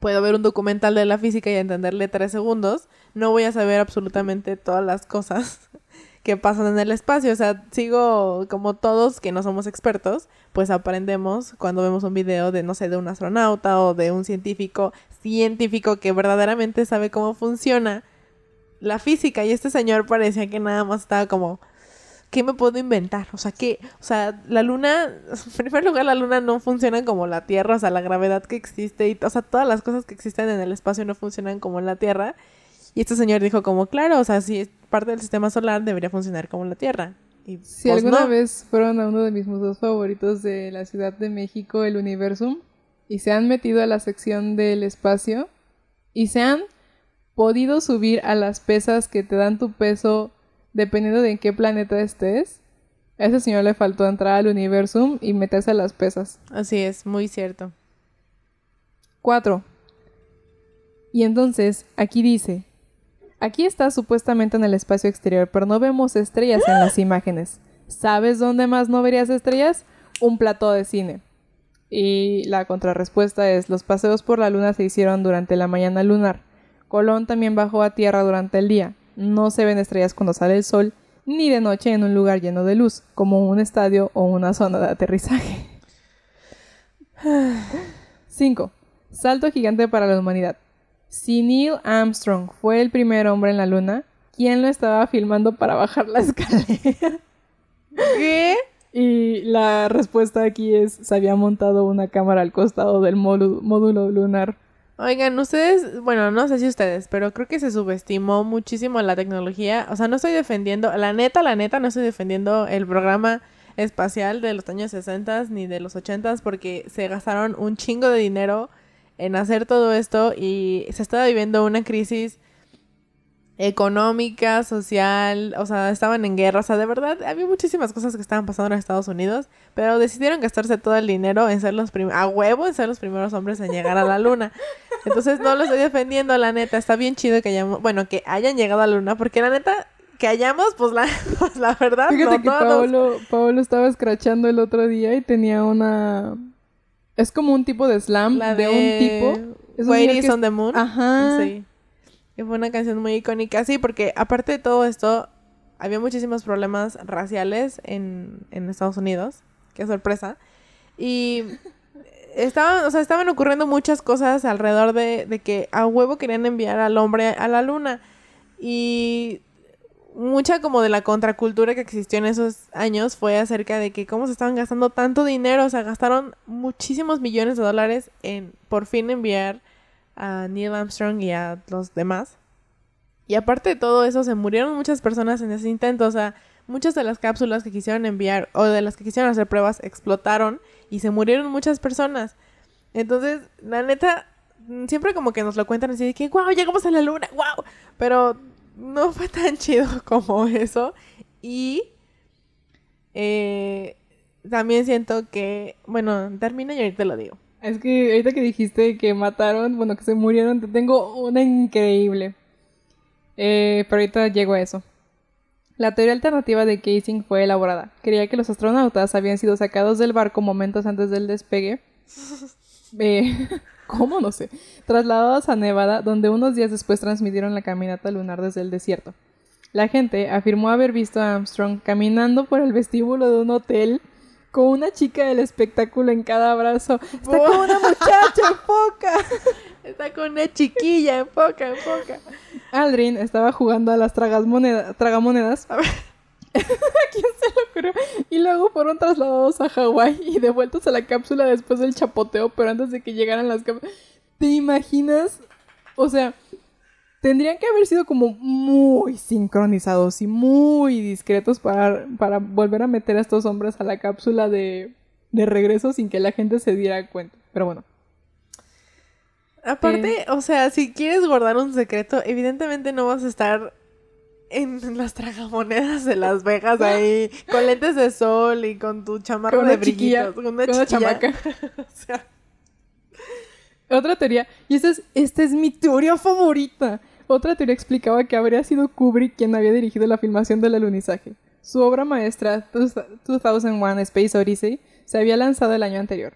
puedo ver un documental de la física y entenderle tres segundos, no voy a saber absolutamente todas las cosas que pasan en el espacio. O sea, sigo como todos que no somos expertos, pues aprendemos cuando vemos un video de, no sé, de un astronauta o de un científico, científico que verdaderamente sabe cómo funciona la física. Y este señor parecía que nada más estaba como ¿qué me puedo inventar? O sea, que, o sea, la luna, en primer lugar, la luna no funciona como la Tierra, o sea, la gravedad que existe y, o sea, todas las cosas que existen en el espacio no funcionan como en la Tierra. Y este señor dijo como, claro, o sea, si es parte del sistema solar, debería funcionar como la Tierra. Y, si pues, alguna vez fueron a uno de mis museos favoritos de la Ciudad de México, el Universum, y se han metido a la sección del espacio y se han podido subir a las pesas que te dan tu peso dependiendo de en qué planeta estés. A ese señor le faltó entrar al universum y meterse a las pesas. Así es, muy cierto. 4. Y entonces, aquí dice, aquí está supuestamente en el espacio exterior, pero no vemos estrellas en las imágenes. ¿Sabes dónde más no verías estrellas? Un plató de cine. Y la contrarrespuesta es, los paseos por la luna se hicieron durante la mañana lunar. Colón también bajó a tierra durante el día. No se ven estrellas cuando sale el sol, ni de noche en un lugar lleno de luz, como un estadio o una zona de aterrizaje. 5. Salto gigante para la humanidad. Si Neil Armstrong fue el primer hombre en la luna, ¿quién lo estaba filmando para bajar la escalera? ¿Qué? Y la respuesta aquí es, se había montado una cámara al costado del módulo, módulo lunar. Oigan, ustedes, bueno, no sé si ustedes, pero creo que se subestimó muchísimo la tecnología. O sea, no estoy defendiendo, la neta, la neta, no estoy defendiendo el programa espacial de los años 60 ni de los 80 porque se gastaron un chingo de dinero en hacer todo esto y se estaba viviendo una crisis económica, social, o sea, estaban en guerra, o sea, de verdad, había muchísimas cosas que estaban pasando en Estados Unidos, pero decidieron gastarse todo el dinero en ser los primeros, a huevo, en ser los primeros hombres en llegar a la luna. Entonces, no lo estoy defendiendo, la neta, está bien chido que hayamos, bueno, que hayan llegado a la luna, porque la neta, que hayamos, pues la, pues la verdad, Fíjate no que todos. Paolo, Paolo estaba escrachando el otro día y tenía una... Es como un tipo de slam La de, un tipo. Es is que on the Moon. Ajá. Sí. Fue una canción muy icónica, sí, porque aparte de todo esto, había muchísimos problemas raciales en, en Estados Unidos. Qué sorpresa. Y estaban, o sea, estaban ocurriendo muchas cosas alrededor de, de que a huevo querían enviar al hombre a la luna. Y mucha como de la contracultura que existió en esos años fue acerca de que cómo se estaban gastando tanto dinero, o sea, gastaron muchísimos millones de dólares en por fin enviar a Neil Armstrong y a los demás. Y aparte de todo eso, se murieron muchas personas en ese intento, o sea, muchas de las cápsulas que quisieron enviar o de las que quisieron hacer pruebas explotaron y se murieron muchas personas. Entonces, la neta, siempre como que nos lo cuentan así de que, wow, llegamos a la luna, wow, pero no fue tan chido como eso. Y eh, también siento que, bueno, termina y ahorita lo digo. Es que ahorita que dijiste que mataron, bueno, que se murieron, te tengo una increíble. Eh, pero ahorita llego a eso. La teoría alternativa de Casing fue elaborada. Creía que los astronautas habían sido sacados del barco momentos antes del despegue. Eh, ¿Cómo? No sé. Trasladados a Nevada, donde unos días después transmitieron la caminata lunar desde el desierto. La gente afirmó haber visto a Armstrong caminando por el vestíbulo de un hotel con una chica del espectáculo en cada brazo. Está con una muchacha, enfoca. Está con una chiquilla, enfoca, enfoca. Aldrin estaba jugando a las tragas moneda- tragamonedas. A ver, ¿a quién se le ocurrió? Y luego fueron trasladados a Hawái y devueltos a la cápsula después del chapoteo, pero antes de que llegaran las cápsulas. ¿Te imaginas? O sea, tendrían que haber sido como muy sincronizados y muy discretos para, para volver a meter a estos hombres a la cápsula de, de regreso sin que la gente se diera cuenta. Pero bueno. Aparte, o sea, si quieres guardar un secreto, evidentemente no vas a estar en las tragamonedas de Las Vegas ahí, con lentes de sol y con tu chamarra Con de una chiquilla, brillitos, con una, con una chiquilla. chamaca. o sea, Otra teoría, y esta es, esta es mi teoría favorita. Otra teoría explicaba que habría sido Kubrick quien había dirigido la filmación del alunizaje. Su obra maestra, 2001 Space Odyssey, se había lanzado el año anterior.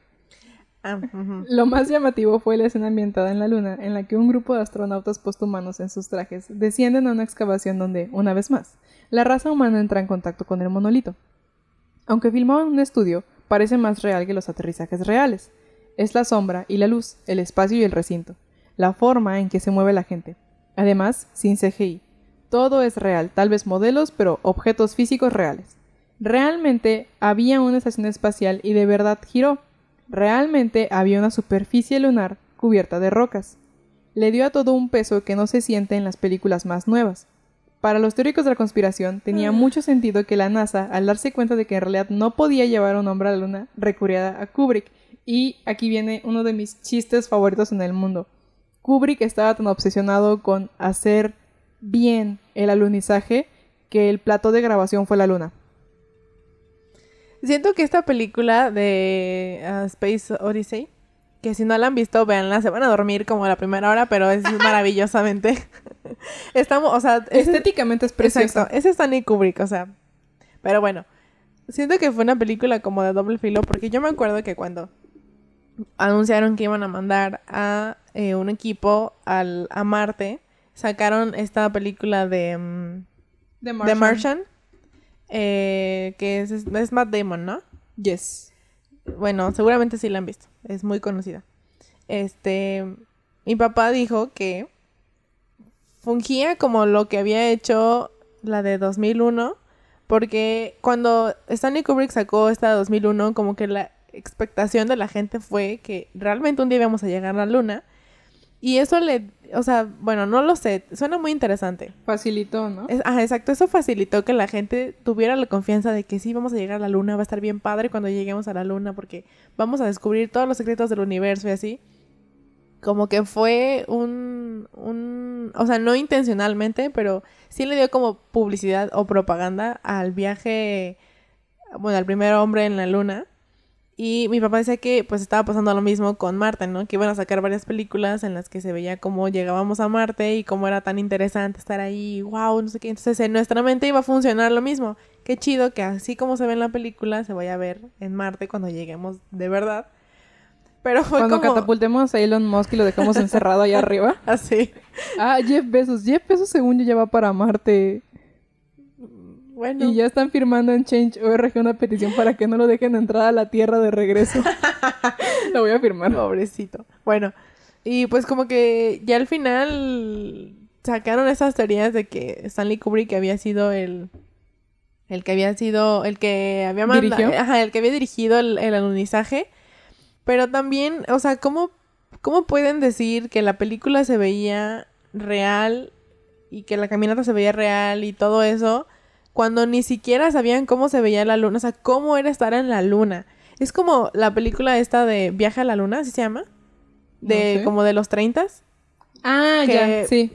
ah. Lo más llamativo fue la escena ambientada en la Luna, en la que un grupo de astronautas posthumanos en sus trajes descienden a una excavación donde, una vez más, la raza humana entra en contacto con el monolito. Aunque filmado en un estudio, parece más real que los aterrizajes reales. Es la sombra y la luz, el espacio y el recinto, la forma en que se mueve la gente. Además, sin CGI. Todo es real, tal vez modelos, pero objetos físicos reales. Realmente había una estación espacial y de verdad giró. Realmente había una superficie lunar cubierta de rocas. Le dio a todo un peso que no se siente en las películas más nuevas. Para los teóricos de la conspiración, tenía mucho sentido que la NASA, al darse cuenta de que en realidad no podía llevar a un hombre a la luna, recurriera a Kubrick, Y aquí viene uno de mis chistes favoritos en el mundo. Kubrick estaba tan obsesionado con hacer bien el alunizaje que el plato de grabación fue la luna. Siento que esta película de uh, Space Odyssey, que si no la han visto, véanla, se van a dormir como a la primera hora, pero es maravillosamente. Estamos, o sea, es- Estéticamente es precioso. Exacto, es Stanley Kubrick, o sea. Pero bueno, siento que fue una película como de doble filo, porque yo me acuerdo que cuando anunciaron que iban a mandar a eh, un equipo al, a Marte, sacaron esta película de mm, The The Martian, eh, que es, es Matt Damon, ¿no? Yes. Bueno, seguramente sí la han visto. Es muy conocida. Este, mi papá dijo que fungía como lo que había hecho la de 2001, porque cuando Stanley Kubrick sacó esta de 2001, como que la expectación de la gente fue que realmente un día íbamos a llegar a la luna. Y eso le, o sea, bueno, no lo sé, suena muy interesante. Facilitó, ¿no? Es- ah, exacto, eso facilitó que la gente tuviera la confianza de que sí, vamos a llegar a la luna, va a estar bien padre cuando lleguemos a la luna porque vamos a descubrir todos los secretos del universo y así. Como que fue un, un, o sea, no intencionalmente, pero sí le dio como publicidad o propaganda al viaje, bueno, al primer hombre en la luna. Y mi papá decía que pues estaba pasando lo mismo con Marte, ¿no? Que iban a sacar varias películas en las que se veía cómo llegábamos a Marte y cómo era tan interesante estar ahí, wow, no sé qué. Entonces en nuestra mente iba a funcionar lo mismo. Qué chido que así como se ve en la película se vaya a ver en Marte cuando lleguemos de verdad. Pero fue Cuando como catapultemos a Elon Musk y lo dejamos encerrado allá arriba. así. Ah, Jeff Bezos. Jeff Bezos según yo ya va para Marte. Bueno, Y ya están firmando en Change.org una petición para que no lo dejen entrar a la Tierra de regreso. lo voy a firmar. pobrecito. Bueno, y pues como que ya al final sacaron esas teorías de que Stanley Kubrick había sido el el que había sido el que había manda- ¿Dirigió? ajá, el que había dirigido el, el alunizaje, pero también, o sea, ¿cómo cómo pueden decir que la película se veía real y que la caminata se veía real y todo eso cuando ni siquiera sabían cómo se veía la luna, o sea, cómo era estar en la luna? Es como la película esta de Viaje a la Luna, ¿así se llama? De No sé. como de los 30 Ah, que- ya, sí.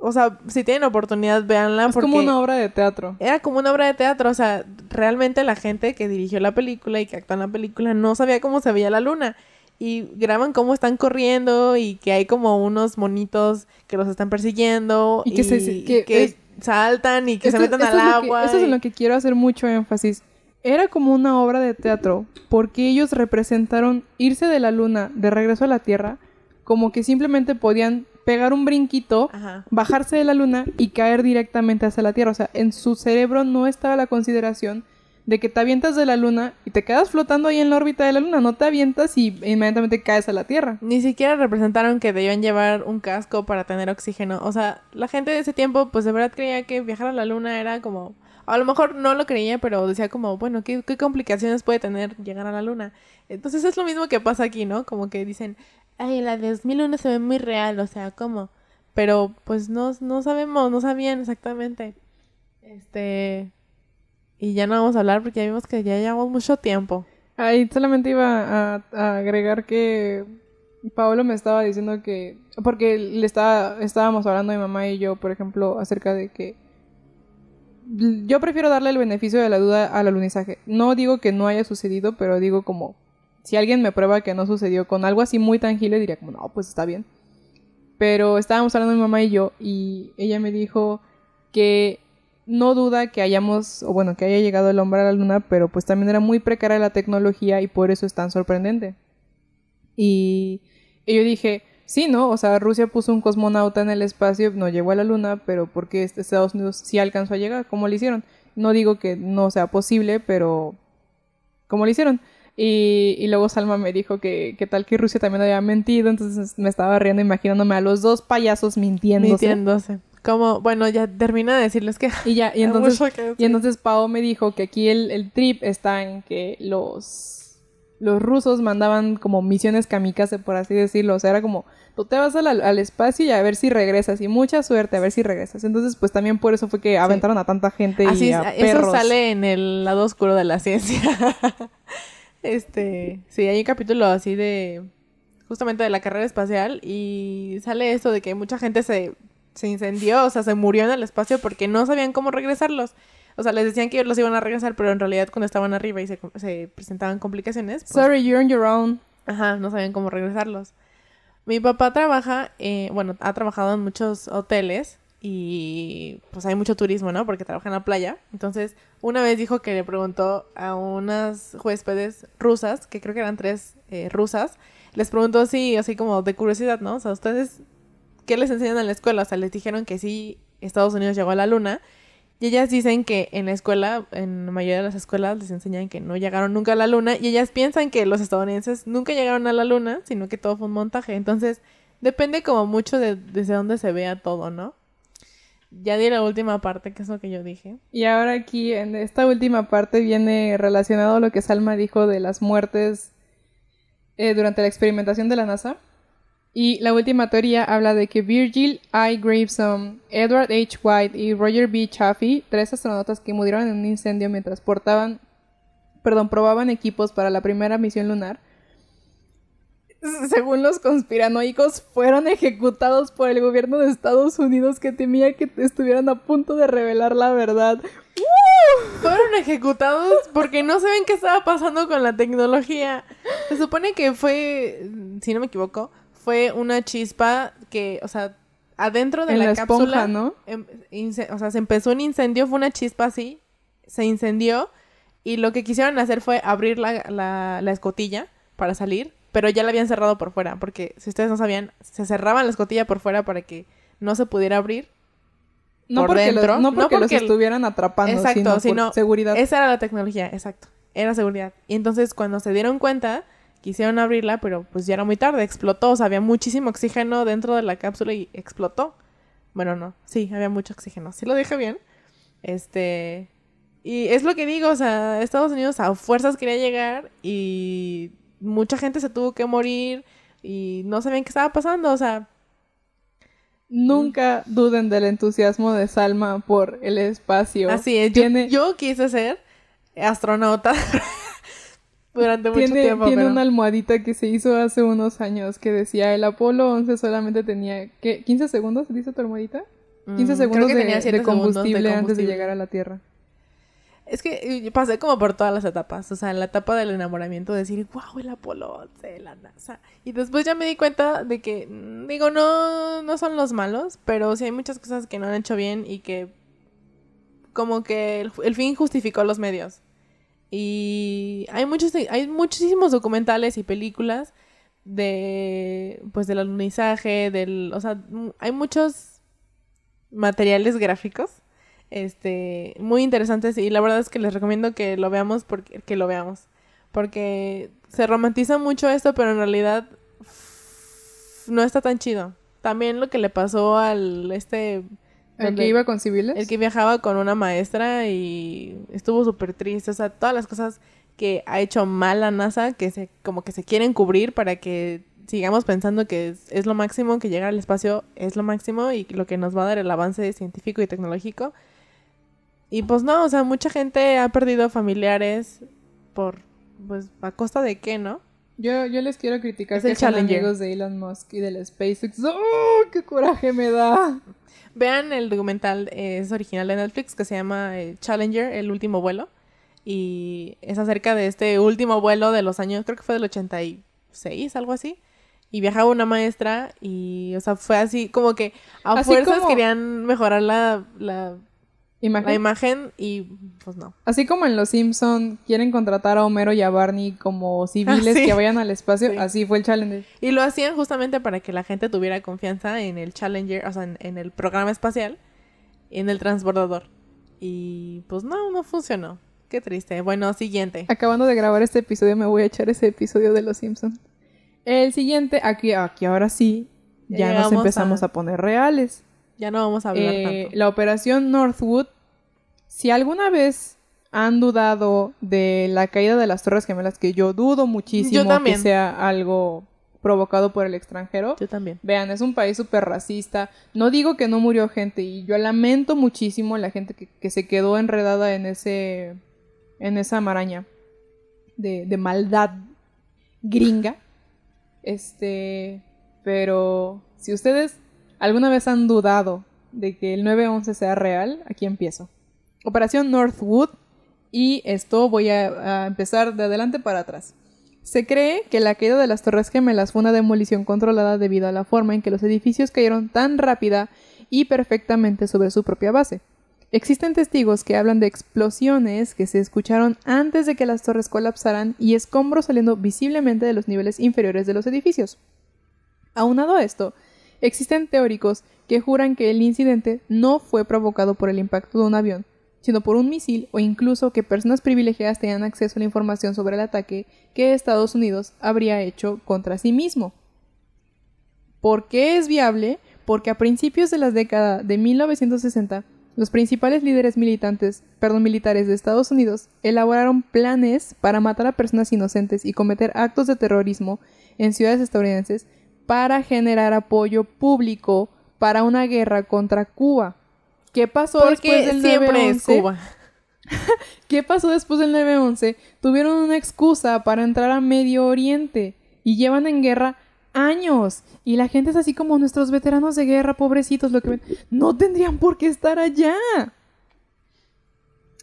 O sea, si tienen oportunidad, véanla Es porque como una obra de teatro. era como una obra de teatro, o sea, realmente la gente que dirigió la película y que actuó en la película no sabía cómo se veía la luna. Y graban cómo están corriendo y que hay como unos monitos que los están persiguiendo Y que se- que que es- saltan y que se Esto- esto al que- agua. esto es en lo que quiero hacer mucho énfasis. Era como una obra de teatro, porque ellos representaron irse de la luna de regreso a la Tierra como que simplemente podían pegar un brinquito, Ajá. bajarse de la luna y caer directamente hacia la Tierra. O sea, en su cerebro no estaba la consideración de que te avientas de la luna y te quedas flotando ahí en la órbita de la luna. No te avientas y inmediatamente caes a la Tierra. Ni siquiera representaron que debían llevar un casco para tener oxígeno. O sea, la gente de ese tiempo, pues de verdad creía que viajar a la luna era como. A lo mejor no lo creía, pero decía como, bueno, ¿qué, qué complicaciones puede tener llegar a la luna? Entonces es lo mismo que pasa aquí, ¿no? Como que dicen, ay, la de 2001 se ve muy real, o sea, ¿cómo? Pero pues no, no sabemos, no sabían exactamente. Este. Y ya no vamos a hablar porque ya vimos que ya llevamos mucho tiempo. Ay, solamente iba a, a agregar que Paolo me estaba diciendo que, porque le estaba, estábamos hablando mi mamá y yo, por ejemplo, acerca de que yo prefiero darle el beneficio de la duda al alunizaje. No digo que no haya sucedido, pero digo como, si alguien me prueba que no sucedió con algo así muy tangible, diría como, no, pues está bien. Pero estábamos hablando mi mamá y yo, y ella me dijo que no duda que hayamos, o bueno, que haya llegado el hombre a la luna, pero pues también era muy precaria la tecnología y por eso es tan sorprendente. Y, yo dije, sí, ¿no? O sea, Rusia puso un cosmonauta en el espacio, no llegó a la luna, pero porque Estados Unidos sí alcanzó a llegar, ¿cómo lo hicieron? No digo que no sea posible, pero ¿cómo lo hicieron? Y, y luego Salma me dijo que, que tal que Rusia también había mentido, entonces me estaba riendo imaginándome a los dos payasos mintiéndose. Mintiéndose. Como, bueno, ya termina de decirles que Y ya, y entonces, y entonces Pao me dijo que aquí el, el trip está en que los, los rusos mandaban como misiones kamikaze, por así decirlo. O sea, era como, tú te vas al, al espacio y a ver si regresas. Y mucha suerte, a ver si regresas. Entonces, pues también por eso fue que aventaron a tanta gente Así y es, a eso perros. sale en el lado oscuro de la ciencia. Este, sí, hay un capítulo así de justamente de la carrera espacial y sale esto de que mucha gente se, se incendió, o sea, se murió en el espacio porque no sabían cómo regresarlos. O sea, les decían que los iban a regresar, pero en realidad cuando estaban arriba y se, se presentaban complicaciones, pues, Sorry, you're on your own. Ajá, no sabían cómo regresarlos. Mi papá trabaja, eh, bueno, ha trabajado en muchos hoteles y pues hay mucho turismo, ¿no? Porque trabaja en la playa. Entonces, una vez dijo que le preguntó a unas huéspedes rusas, que creo que eran tres eh, rusas, les preguntó así, así como de curiosidad, ¿no? O sea, ¿ustedes qué les enseñan en la escuela? O sea, les dijeron que sí, Estados Unidos llegó a la luna. Y ellas dicen que en la escuela, en la mayoría de las escuelas, les enseñan que no llegaron nunca a la luna. Y ellas piensan que los estadounidenses nunca llegaron a la luna, sino que todo fue un montaje. Entonces, depende como mucho de desde dónde se vea todo, ¿no? Ya di la última parte, que es lo que yo dije. Y ahora aquí, en esta última parte, viene relacionado a lo que Salma dijo de las muertes eh, durante la experimentación de la NASA. Y la última teoría habla de que Virgil I. Graveson, Edward H. White y Roger B. Chaffee, tres astronautas que murieron en un incendio mientras portaban, perdón, probaban equipos para la primera misión lunar, según los conspiranoicos, fueron ejecutados por el gobierno de Estados Unidos que temía que estuvieran a punto de revelar la verdad. Fueron ejecutados porque no saben qué estaba pasando con la tecnología. Se supone que fue, si no me equivoco, fue una chispa que, o sea, adentro de En la, la esponja, cápsula, ¿no? em- o sea, se empezó un incendio, fue una chispa así, se incendió y lo que quisieron hacer fue abrir la, la, la escotilla para salir, pero ya la habían cerrado por fuera, porque si ustedes no sabían, se cerraban la escotilla por fuera para que no se pudiera abrir. No Por porque, dentro, los, no no porque los el- estuvieran atrapando, Exacto, sino por sino- seguridad. Esa era la tecnología, exacto. Era seguridad. Y entonces cuando se dieron cuenta, quisieron abrirla, pero pues ya era muy tarde, explotó. O sea, había muchísimo oxígeno dentro de la cápsula y explotó. Bueno, no, sí, había mucho oxígeno. Sí lo dije bien. Este... Y es lo que digo, o sea, Estados Unidos a fuerzas quería llegar y mucha gente se tuvo que morir y no sabían qué estaba pasando, o sea, Nunca duden del entusiasmo de Salma por el espacio. así es. Yo, yo quise ser astronauta durante mucho tiene, tiempo. tiene pero- una almohadita que se hizo hace unos años que decía el Apolo 11 solamente tenía ¿qué? 15 segundos, dice tu almohadita. 15 Mm, segundos que de, tenía de segundos de combustible antes de combustible. llegar a la Tierra. Es que pasé como por todas las etapas. O sea, la etapa del enamoramiento, de decir, wow, el Apolo 11, la NASA. Y después ya me di cuenta de que, mm, digo, no, no son los malos, pero sí hay muchas cosas que no han hecho bien y que como que el, el fin justificó los medios. Y hay muchos, hay muchísimos documentales y películas de, pues, del alunizaje, del, o sea, hay muchos materiales gráficos este, muy interesantes y la verdad es que les recomiendo que lo veamos porque que lo veamos porque se romantiza mucho esto, pero en realidad no está tan chido. También lo que le pasó al este ¿El que iba con civiles? el que viajaba con una maestra y estuvo súper triste, o sea, todas las cosas que ha hecho mal la NASA que se como que se quieren cubrir para que sigamos pensando que es, es lo máximo, que llegar al espacio es lo máximo y lo que nos va a dar el avance científico y tecnológico. Y pues no, o sea, mucha gente ha perdido familiares por, pues, a costa de qué, ¿no? Yo, yo les quiero criticar Es que el son amigos de Elon Musk y del SpaceX. ¡Oh, qué coraje me da! Vean el documental, eh, es original de Netflix, que se llama eh, Challenger, el último vuelo. Y es acerca de este último vuelo de los años, creo que fue del 86, algo así. Y viajaba una maestra y, o sea, fue así como que a Así fuerzas como- querían mejorar la, la, Imagen. la imagen y pues no. Así como en Los Simpson quieren contratar a Homero y a Barney como civiles Ah, sí. que vayan al espacio, Sí. así fue el Challenger. Y lo hacían justamente para que la gente tuviera confianza en el Challenger, o sea, en, en el programa espacial, en el transbordador. Y pues no, no funcionó. Qué triste. Bueno, siguiente. Acabando de grabar este episodio, me voy a echar ese episodio de Los Simpson. El siguiente, aquí, aquí ahora sí, Ya nos empezamos a- a, poner reales. Ya no vamos a hablar Eh, tanto. la operación Northwood, si alguna vez han dudado de la caída de las Torres Gemelas, que yo dudo muchísimo Yo que sea algo provocado por el extranjero, Yo también. Vean, es un país súper racista. No digo que no murió gente y yo lamento muchísimo la gente que, que se quedó enredada en ese en esa maraña. de, de maldad gringa. Este, pero si ustedes alguna vez han dudado de que el 911 sea real, aquí empiezo. Operación Northwood y esto voy a, empezar de adelante para atrás. Se cree que la caída de las Torres Gemelas fue una demolición controlada debido a la forma en que los edificios cayeron tan rápida y perfectamente sobre su propia base. Existen testigos que hablan de explosiones que se escucharon antes de que las torres colapsaran y escombros saliendo visiblemente de los niveles inferiores de los edificios. Aunado a esto, existen teóricos que juran que el incidente no fue provocado por el impacto de un avión, sino por un misil o incluso que personas privilegiadas tenían acceso a la información sobre el ataque que Estados Unidos habría hecho contra sí mismo. ¿Por qué es viable? Porque a principios de la década de 1960, los principales líderes militantes, perdón, militares de Estados Unidos elaboraron planes para matar a personas inocentes y cometer actos de terrorismo en ciudades estadounidenses para generar apoyo público para una guerra contra Cuba. ¿Qué pasó después del siempre es 9/11? Cuba. ¿Qué pasó después del 9-11? Tuvieron una excusa para entrar a Medio Oriente y llevan en guerra años. Y la gente es así como nuestros veteranos de guerra, pobrecitos, lo que ven. No tendrían por qué estar allá.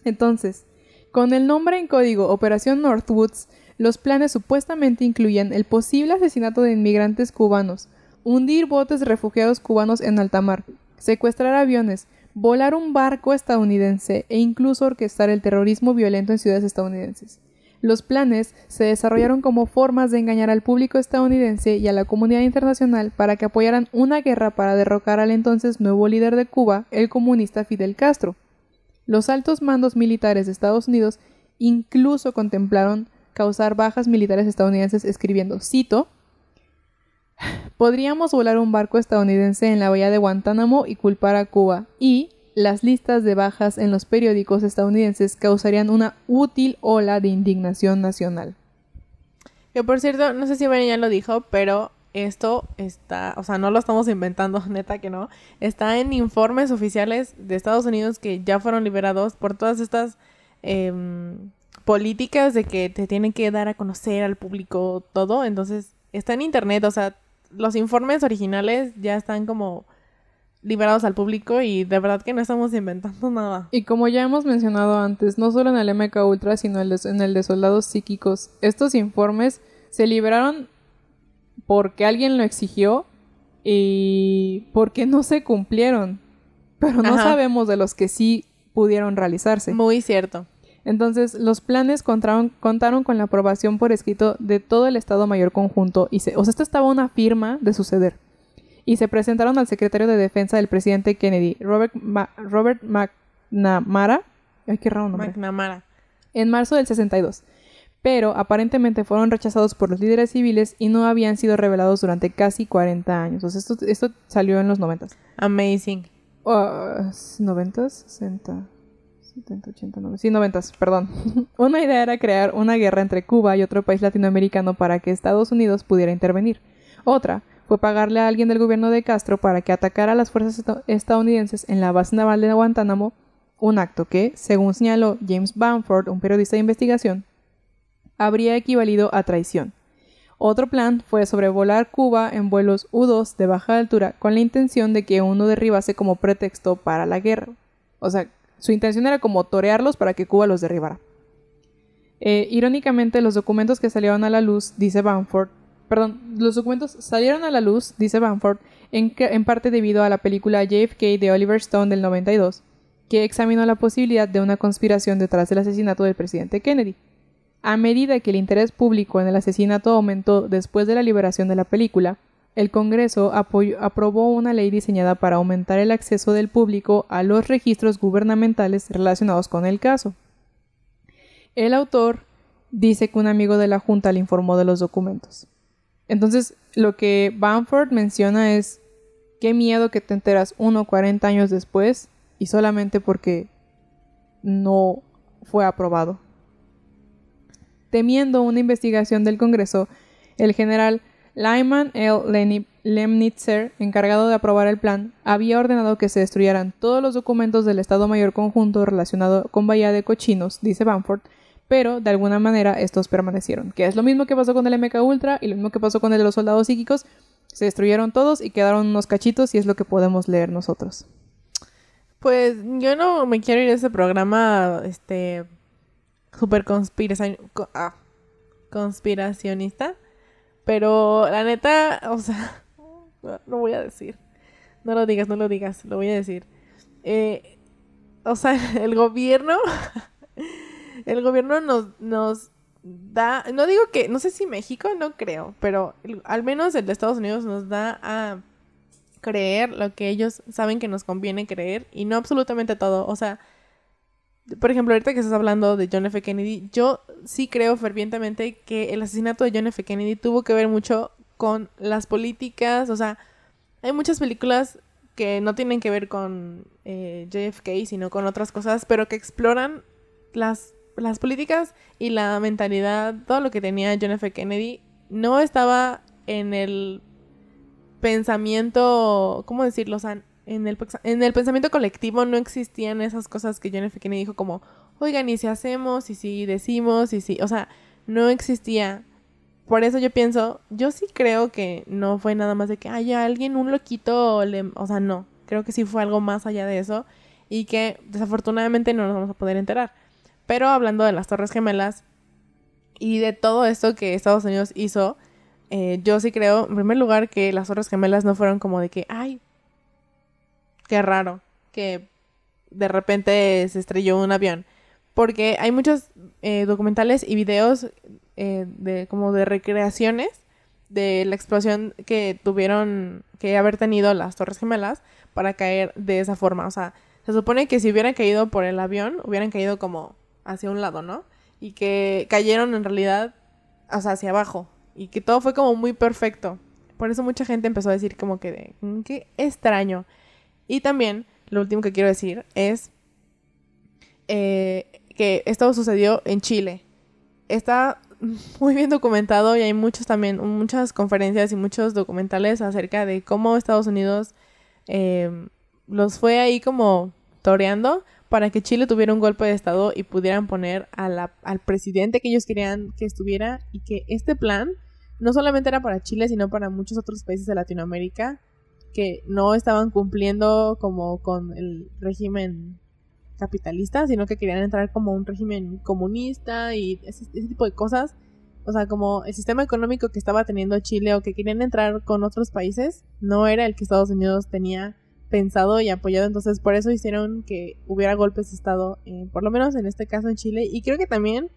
Entonces, con el nombre en código Operación Northwoods, los planes supuestamente incluían el posible asesinato de inmigrantes cubanos, hundir botes de refugiados cubanos en alta mar, secuestrar aviones, volar un barco estadounidense e incluso orquestar el terrorismo violento en ciudades estadounidenses. Los planes se desarrollaron como formas de engañar al público estadounidense y a la comunidad internacional para que apoyaran una guerra para derrocar al entonces nuevo líder de Cuba, el comunista Fidel Castro. Los altos mandos militares de Estados Unidos incluso contemplaron causar bajas militares estadounidenses escribiendo, cito, Podríamos volar un barco estadounidense en la bahía de Guantánamo y culpar a Cuba, y las listas de bajas en los periódicos estadounidenses causarían una útil ola de indignación nacional. Que por cierto, no sé si Vane ya lo dijo, pero esto está, o sea, no lo estamos inventando, neta que no. Está en informes oficiales de Estados Unidos que ya fueron liberados por todas estas em, políticas de que te tienen que dar a conocer al público todo. Entonces, está en internet, o sea, los informes originales ya están como liberados al público y de verdad que no estamos inventando nada. Y como ya hemos mencionado antes, no solo en el MK Ultra, sino en el de- soldados psíquicos, estos informes se liberaron porque alguien lo exigió y porque no se cumplieron. Pero no Ajá. sabemos de los que sí pudieron realizarse. Muy cierto. Entonces, los planes contaron, contaron con la aprobación por escrito de todo el Estado Mayor Conjunto. Y se, o sea, esto estaba una firma de suceder. Y se presentaron al secretario de Defensa del presidente Kennedy, Robert, Ma- Robert McNamara. Ay, qué raro nombre. McNamara. En marzo del 62. Pero aparentemente fueron rechazados por los líderes civiles y no habían sido revelados durante casi 40 años. O sea, esto, esto salió en los 90. Amazing. Uh, 90, 60, 70, 80, 90. Sí, 90, perdón. una idea era crear una guerra entre Cuba y otro país latinoamericano para que Estados Unidos pudiera intervenir. Otra fue pagarle a alguien del gobierno de Castro para que atacara a las fuerzas esta- estadounidenses en la base naval de Guantánamo, un acto que, según señaló James Bamford, un periodista de investigación, habría equivalido a traición. Otro plan fue sobrevolar Cuba en vuelos U-2 de baja altura con la intención de que uno derribase como pretexto para la guerra. O sea, su intención era como torearlos para que Cuba los derribara. Eh, irónicamente, los documentos que salieron a la luz, dice Bamford, perdón, los documentos salieron a la luz, dice Bamford, en, en parte debido a la película JFK de Oliver Stone del 92, que examinó la posibilidad de una conspiración detrás del asesinato del presidente Kennedy. A medida que el interés público en el asesinato aumentó después de la liberación de la película, el Congreso aprobó una ley diseñada para aumentar el acceso del público a los registros gubernamentales relacionados con el caso. El autor dice que un amigo de la Junta le informó de los documentos. Entonces, lo que Bamford menciona es qué miedo que te enteras uno o 40 años después y solamente porque no fue aprobado. Temiendo una investigación del Congreso, el general Lyman L. Lemnitzer, encargado de aprobar el plan, había ordenado que se destruyeran todos los documentos del Estado Mayor Conjunto relacionado con Bahía de Cochinos, dice Bamford, pero de alguna manera estos permanecieron. Que es lo mismo que pasó con el MK Ultra y lo mismo que pasó con el de los soldados psíquicos. Se destruyeron todos y quedaron unos cachitos y es lo que podemos leer nosotros. Pues yo no me quiero ir a ese programa, este, super conspiración, ah, conspiracionista, pero la neta, o sea, no voy a decir, no lo digas, no lo digas, lo voy a decir. Eh, o sea, el gobierno, el gobierno nos, nos da, no digo que, no sé si México, no creo, pero al menos el de Estados Unidos nos da a creer lo que ellos saben que nos conviene creer y no absolutamente todo. O sea, por ejemplo, ahorita que estás hablando de John F. Kennedy, yo sí creo fervientemente que el asesinato de John F. Kennedy tuvo que ver mucho con las políticas, o sea, hay muchas películas que no tienen que ver con eh, JFK, sino con otras cosas, pero que exploran las, las políticas y la mentalidad, todo lo que tenía John F. Kennedy, no estaba en el pensamiento, ¿cómo decirlo? O sea, en el, en el pensamiento colectivo no existían esas cosas que John F. Kennedy dijo como, oigan, y si hacemos, y si decimos, y si, o sea, no existía. Por eso yo pienso, yo sí creo que no fue nada más de que haya alguien, un loquito, o sea, no, creo que sí fue algo más allá de eso y que desafortunadamente no nos vamos a poder enterar. Pero hablando de las Torres Gemelas y de todo esto que Estados Unidos hizo, eh, yo sí creo, en primer lugar, que las Torres Gemelas no fueron como de que, ay, qué raro que de repente se estrelló un avión. Porque hay muchos eh, documentales y videos eh, de como de recreaciones de la explosión que tuvieron que haber tenido las Torres Gemelas para caer de esa forma. O sea, se supone que si hubieran caído por el avión, hubieran caído como hacia un lado, ¿no? Y que cayeron en realidad, o sea, hacia abajo. Y que todo fue como muy perfecto. Por eso mucha gente empezó a decir como que mm, qué extraño. Y también, lo último que quiero decir es eh, que esto sucedió en Chile. Está muy bien documentado y hay muchos también, muchas conferencias y muchos documentales acerca de cómo Estados Unidos eh, los fue ahí como toreando para que Chile tuviera un golpe de Estado y pudieran poner al presidente que ellos querían que estuviera y que este plan no solamente era para Chile, sino para muchos otros países de Latinoamérica que no estaban cumpliendo como con el régimen capitalista, sino que querían entrar como un régimen comunista y ese, tipo de cosas. O sea, como el sistema económico que estaba teniendo Chile o que querían entrar con otros países, no era el que Estados Unidos tenía pensado y apoyado. Entonces, por eso hicieron que hubiera golpes de Estado, eh, por lo menos en este caso en Chile y creo que también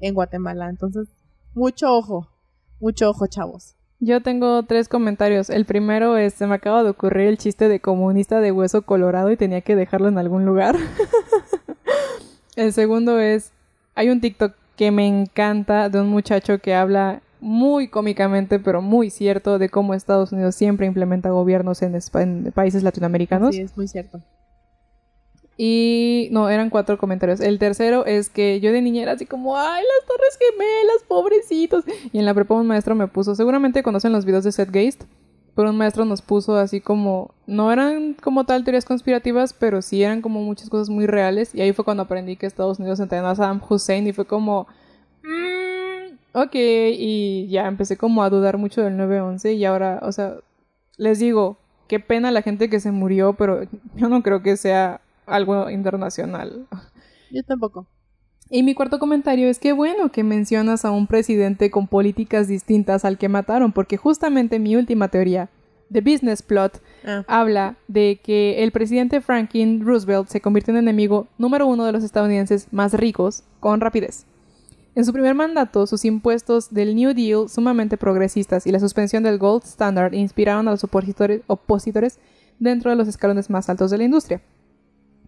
en Guatemala. Entonces, mucho ojo, mucho ojo, chavos. Yo tengo tres comentarios. El primero es, se me acaba de ocurrir el chiste de comunista de hueso colorado y tenía que dejarlo en algún lugar. el segundo es, hay un TikTok que me encanta de un muchacho que habla muy cómicamente, pero muy cierto, de cómo Estados Unidos siempre implementa gobiernos en, en países latinoamericanos. Sí, es muy cierto. Y no, eran cuatro comentarios. El tercero es que yo de niña era así como, ay, las torres gemelas, pobrecitos. Y en la prepa un maestro me puso, seguramente conocen los videos de Seth Geist, pero un maestro nos puso así como, no eran como tal teorías conspirativas, pero sí eran como muchas cosas muy reales. Y ahí fue cuando aprendí que Estados Unidos entrenó a Saddam Hussein y fue como, mmm, ok. Y ya empecé como a dudar mucho del 9-11 y ahora, o sea, les digo, qué pena la gente que se murió, pero yo no creo que sea algo internacional. Yo tampoco. Y mi cuarto comentario es que bueno que mencionas a un presidente con políticas distintas al que mataron, porque justamente mi última teoría, The Business Plot, ah. habla de que el presidente Franklin Roosevelt se convirtió en enemigo número uno de los estadounidenses más ricos con rapidez. En su primer mandato, sus impuestos del New Deal sumamente progresistas y la suspensión del Gold Standard inspiraron a los opositores, opositores dentro de los escalones más altos de la industria.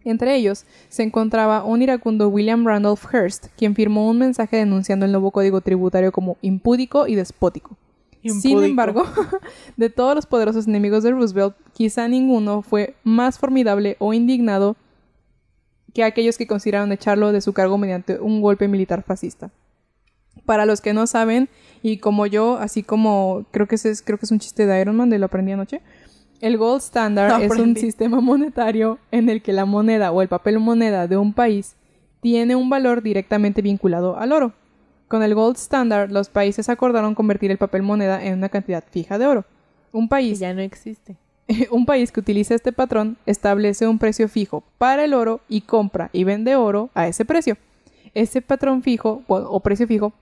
Entre ellos se encontraba un iracundo William Randolph Hearst, quien firmó un mensaje denunciando el nuevo código tributario como impúdico y despótico. Sin embargo, de todos los poderosos enemigos de Roosevelt, quizá ninguno fue más formidable o indignado que aquellos que consideraron echarlo de su cargo mediante un golpe militar fascista. Para los que no saben, y como yo, así como creo que, es, creo que es un chiste de Iron Man, de lo aprendí anoche, el gold standard es un sistema monetario en el que la moneda o el papel moneda de un país tiene un valor directamente vinculado al oro. Con el Gold Standard, los países acordaron convertir el papel moneda en una cantidad fija de oro. Un Que país, ya no existe. un país que utiliza este patrón establece un precio fijo para el oro y compra y vende oro a ese precio. Ese patrón fijo o, o precio fijo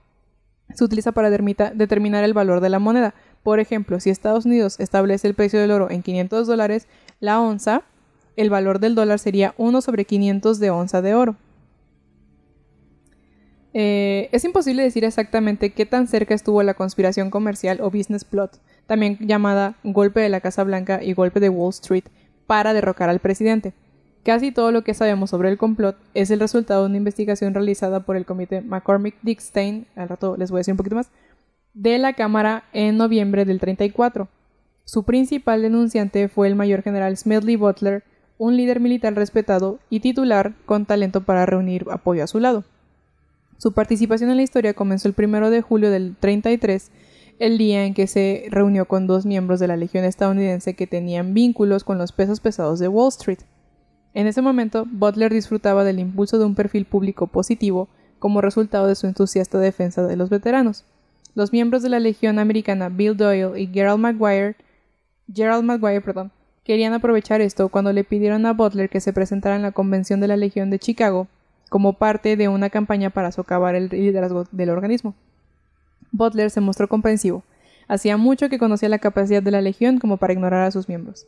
se utiliza para determinar el valor de la moneda. Por ejemplo, si Estados Unidos establece el precio del oro en 500 dólares la onza, el valor del dólar sería 1 sobre 500 de onza de oro. Eh, es imposible decir exactamente qué tan cerca estuvo la conspiración comercial o business plot, también llamada golpe de la Casa Blanca y golpe de Wall Street, para derrocar al presidente. Casi todo lo que sabemos sobre el complot es el resultado de una investigación realizada por el comité McCormick-Dick-Stein, al rato les voy a decir un poquito más, de la Cámara en noviembre del 34. Su principal denunciante fue el mayor general Smedley Butler, un líder militar respetado y titular con talento para reunir apoyo a su lado. Su participación en la historia comenzó el 1 de julio del 33, el día en que se reunió con dos miembros de la Legión estadounidense que tenían vínculos con los pesos pesados de Wall Street. En ese momento, Butler disfrutaba del impulso de un perfil público positivo como resultado de su entusiasta defensa de los veteranos. Los miembros de la Legión Americana Bill Doyle y Gerald Maguire, Gerald Maguire perdón, querían aprovechar esto cuando le pidieron a Butler que se presentara en la convención de la Legión de Chicago como parte de una campaña para socavar el liderazgo del organismo. Butler se mostró comprensivo. Hacía mucho que conocía la capacidad de la Legión como para ignorar a sus miembros.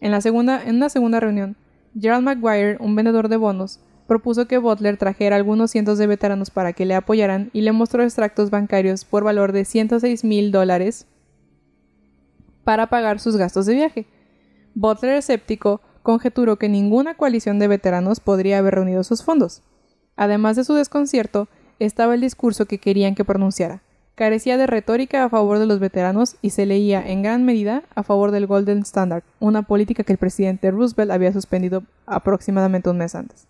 En, la segunda, en una segunda reunión, Gerald Maguire, un vendedor de bonos, propuso que Butler trajera algunos cientos de veteranos para que le apoyaran y le mostró extractos bancarios por valor de 106 mil dólares para pagar sus gastos de viaje. Butler, escéptico, conjeturó que ninguna coalición de veteranos podría haber reunido sus fondos. Además de su desconcierto, estaba el discurso que querían que pronunciara. Carecía de retórica a favor de los veteranos y se leía en gran medida a favor del Golden Standard, una política que el presidente Roosevelt había suspendido aproximadamente un mes antes.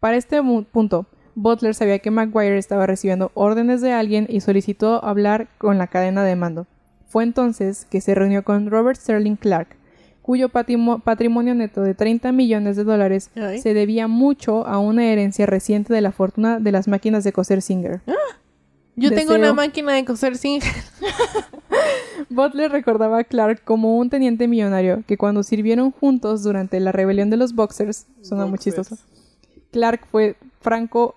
Para este punto, Butler sabía que Maguire estaba recibiendo órdenes de alguien y solicitó hablar con la cadena de mando. Fue entonces que se reunió con Robert Sterling Clark, cuyo patrimonio neto de 30 millones de dólares Ay. se debía mucho a una herencia reciente de la fortuna de las máquinas de coser Singer. Yo tengo una máquina de coser sin... Butler recordaba a Clark como un teniente millonario que cuando sirvieron juntos durante la rebelión de los Boxers, suena muy chistoso, Clark fue franco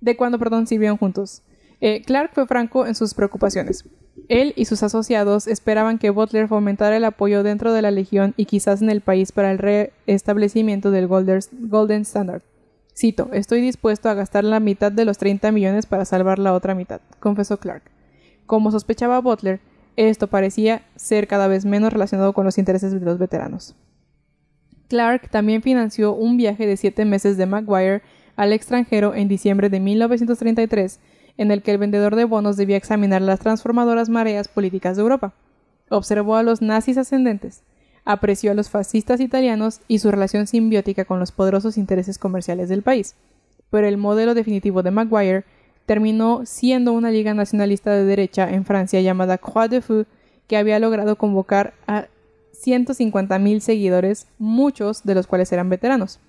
de cuando, perdón, sirvieron juntos. Eh, Clark fue franco en sus preocupaciones. Él y sus asociados esperaban que Butler fomentara el apoyo dentro de la Legión y quizás en el país para el restablecimiento del Golden Standard. Cito, estoy dispuesto a gastar la mitad de los 30 millones para salvar la otra mitad, confesó Clark. Como sospechaba Butler, esto parecía ser cada vez menos relacionado con los intereses de los veteranos. Clark también financió un viaje de siete meses de Maguire al extranjero en diciembre de 1933, en el que el vendedor de bonos debía examinar las transformadoras mareas políticas de Europa. Observó a los nazis ascendentes, apreció a los fascistas italianos y su relación simbiótica con los poderosos intereses comerciales del país. Pero el modelo definitivo de Maguire terminó siendo una liga nacionalista de derecha en Francia llamada Croix de Feu, que había logrado convocar a 150.000 seguidores, muchos de los cuales eran veteranos.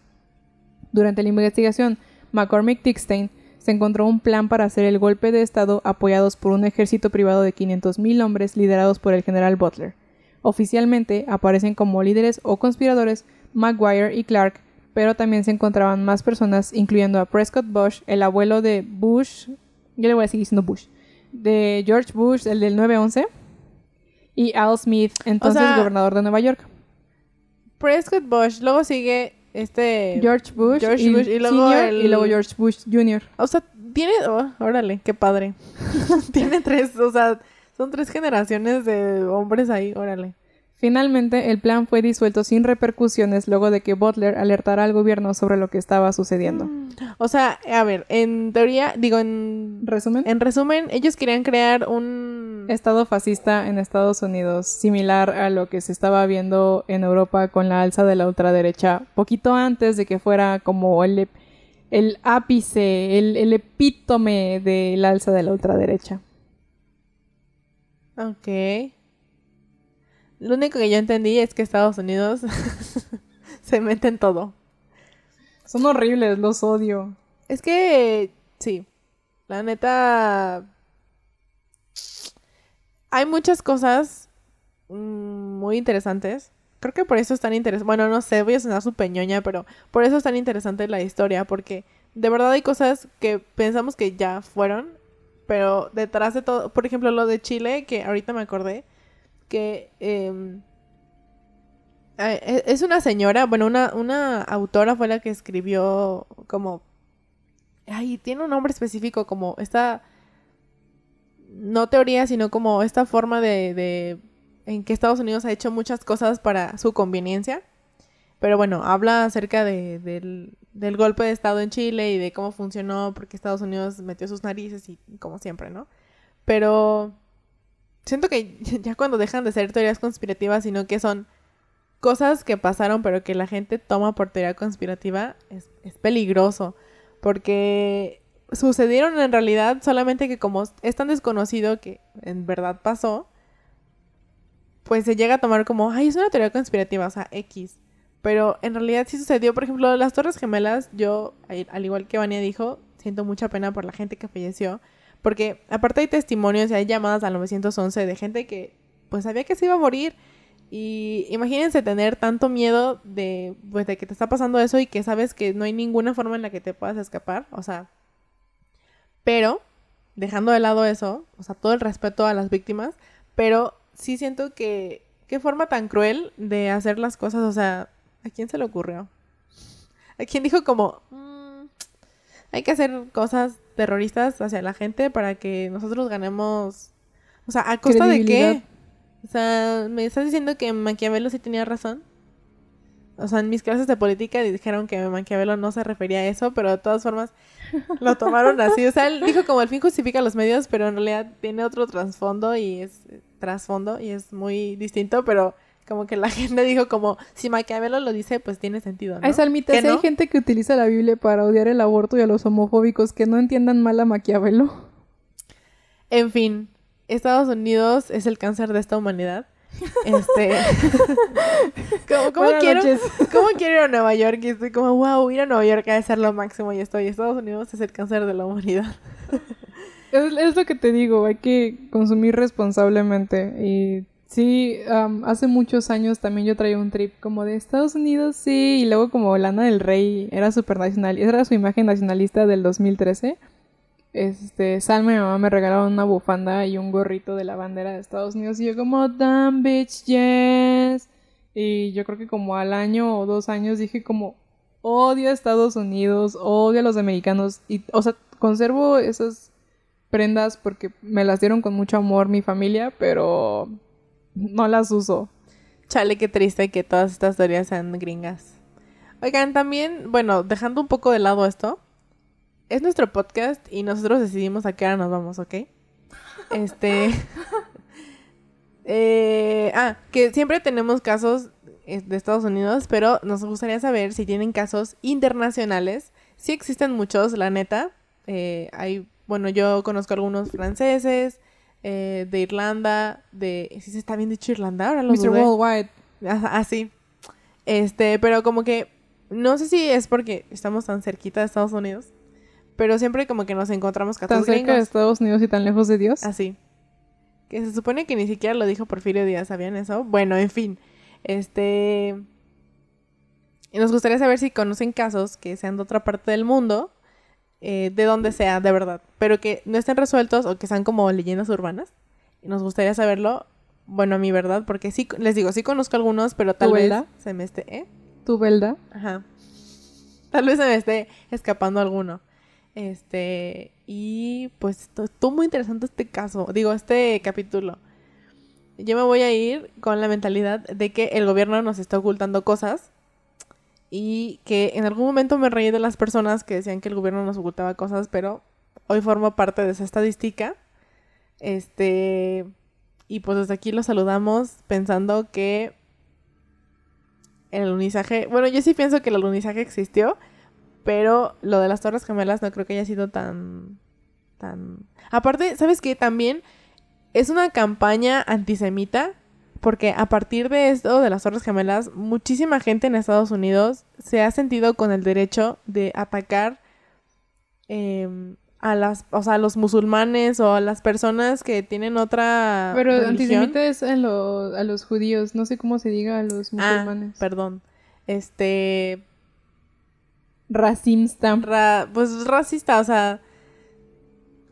Durante la investigación, McCormick Dickstein se encontró un plan para hacer el golpe de Estado apoyados por un ejército privado de 500.000 hombres liderados por el general Butler. Oficialmente aparecen como líderes o conspiradores Maguire y Clark, pero también se encontraban más personas, incluyendo a Prescott Bush, el abuelo de Bush, yo le voy a seguir diciendo Bush, de George Bush, el del 9-11, y Al Smith, entonces sea- gobernador de Nueva York. Prescott Bush, luego sigue este... George Bush, George y, Bush, y luego Senior, el- y luego George Bush Jr. O sea, tiene... oh, órale, qué padre. tiene tres, o sea, son tres generaciones de hombres ahí, órale. Finalmente, el plan fue disuelto sin repercusiones luego de que Butler alertara al gobierno sobre lo que estaba sucediendo. O sea, a ver, en teoría, digo, en, Resumen, en resumen, ellos querían crear un... estado fascista en Estados Unidos, similar a lo que se estaba viendo en Europa con la alza de la ultraderecha, poquito antes de que fuera como el, el ápice, el, el epítome del alza de la ultraderecha. Ok. Lo único que yo entendí es que Estados Unidos se mete en todo. Son horribles, los odio. Es que, sí, la neta, hay muchas cosas mm, muy interesantes. Creo que por eso es tan interesante. Bueno, no sé, voy a sonar su peñoña, pero por eso es tan interesante la historia, porque de verdad hay cosas que pensamos que ya fueron, pero detrás de todo, por ejemplo, lo de Chile, que ahorita me acordé, que em, e, es una señora, bueno, una, una autora fue la que escribió como... Ay, tiene un nombre específico, como esta... No teoría, sino como esta forma de, de en que Estados Unidos ha hecho muchas cosas para su conveniencia. Pero bueno, habla acerca de, del, golpe de Estado en Chile y de cómo funcionó, porque Estados Unidos metió sus narices y como siempre, ¿no? Pero siento que ya cuando dejan de ser teorías conspirativas, sino que son cosas que pasaron pero que la gente toma por teoría conspirativa, es, peligroso. Porque sucedieron en realidad, solamente que como es tan desconocido que en verdad pasó, pues se llega a tomar como, ay, es una teoría conspirativa, o sea, X. Pero en realidad sí sucedió, por ejemplo, las Torres Gemelas, yo, al igual que Vania dijo, siento mucha pena por la gente que falleció, porque aparte hay testimonios y hay llamadas al 911 de gente que pues sabía que se iba a morir. Y imagínense tener tanto miedo de, pues, de que te está pasando eso y que sabes que no hay ninguna forma en la que te puedas escapar. O sea, pero, dejando de lado eso, o sea, todo el respeto a las víctimas, pero sí siento que, qué forma tan cruel de hacer las cosas, o sea, ¿A quién se le ocurrió? ¿A quién dijo como, mm, hay que hacer cosas terroristas hacia la gente para que nosotros ganemos... O sea, ¿a costa de qué? O sea, ¿me estás diciendo que Maquiavelo sí tenía razón? O sea, en mis clases de política dijeron que Maquiavelo no se refería a eso, pero de todas formas lo tomaron así. O sea, él dijo como el fin justifica los medios, pero en realidad tiene otro trasfondo y es trasfondo y es muy distinto, pero como que la gente dijo como, si Maquiavelo lo dice, pues tiene sentido, ¿no? Ay, Salmita, si hay gente que utiliza la Biblia para odiar el aborto y a los homofóbicos, que no entiendan mal a Maquiavelo. En fin, Estados Unidos es el cáncer de esta humanidad. Este. ¿Cómo, quiero, ¿Cómo quiero ir a Nueva York? Y estoy como, wow, ir a Nueva York ha ser lo máximo y estoy. Estados Unidos es el cáncer de la humanidad. es, es, lo que te digo, hay que consumir responsablemente y Sí, hace muchos años también yo traía un trip como de Estados Unidos, sí, y luego como Lana del Rey era súper nacional, era su imagen nacionalista del 2013. Este, Salma y mi mamá me regalaron una bufanda y un gorrito de la bandera de Estados Unidos y yo como, damn bitch, yes. Y yo creo que como al año o dos años dije como, odio a Estados Unidos, odio a los americanos y, o sea, conservo esas prendas porque me las dieron con mucho amor mi familia, pero no las uso. Chale, qué triste que todas estas teorías sean gringas. Oigan, también, bueno, dejando un poco de lado esto, es nuestro podcast y nosotros decidimos a qué hora nos vamos, ¿ok? Este. eh, ah, que siempre tenemos casos eh, de Estados Unidos, pero nos gustaría saber si tienen casos internacionales. Sí existen muchos, la neta. Eh, hay, bueno, yo conozco algunos franceses, eh, de Irlanda, de... ¿Sí se está bien dicho Irlanda? Ahora lo Mr. Worldwide. Así. Este, pero como que... No sé si es porque estamos tan cerquita de Estados Unidos, pero siempre como que nos encontramos Tan cerca de Estados Unidos y tan lejos de Dios. Así. Que se supone que ni siquiera lo dijo Porfirio Díaz, ¿sabían eso? Bueno, en fin. Este... Y nos gustaría saber si conocen casos que sean de otra parte del mundo eh, de donde sea, de verdad, pero que no estén resueltos o que sean como leyendas urbanas. Y nos gustaría saberlo, bueno, a mi verdad, porque sí, les digo, sí conozco algunos, pero tal vez se me esté, ¿eh? ¿Tu velda? Ajá. Tal vez se me esté escapando alguno. Este, y pues estuvo muy interesante este caso, digo, este capítulo. Yo me voy a ir con la mentalidad de que el gobierno nos está ocultando cosas y que en algún momento me reí de las personas que decían que el gobierno nos ocultaba cosas, pero hoy formo parte de esa estadística. Este, y pues desde aquí los saludamos pensando que el alunizaje, bueno, yo sí pienso que el alunizaje existió, pero lo de las Torres Gemelas no creo que haya sido tan tan Aparte, ¿sabes qué? También es una campaña antisemita porque a partir de esto de las Torres Gemelas, muchísima gente en Estados Unidos se ha sentido con el derecho de atacar em, a las, o sea, a los musulmanes o a las personas que tienen otra Pero religión. antisemita es a, lo- a los judíos, no sé cómo se diga a los Ah, musulmanes. perdón. Este, Racimsta. ra- pues racista, o sea,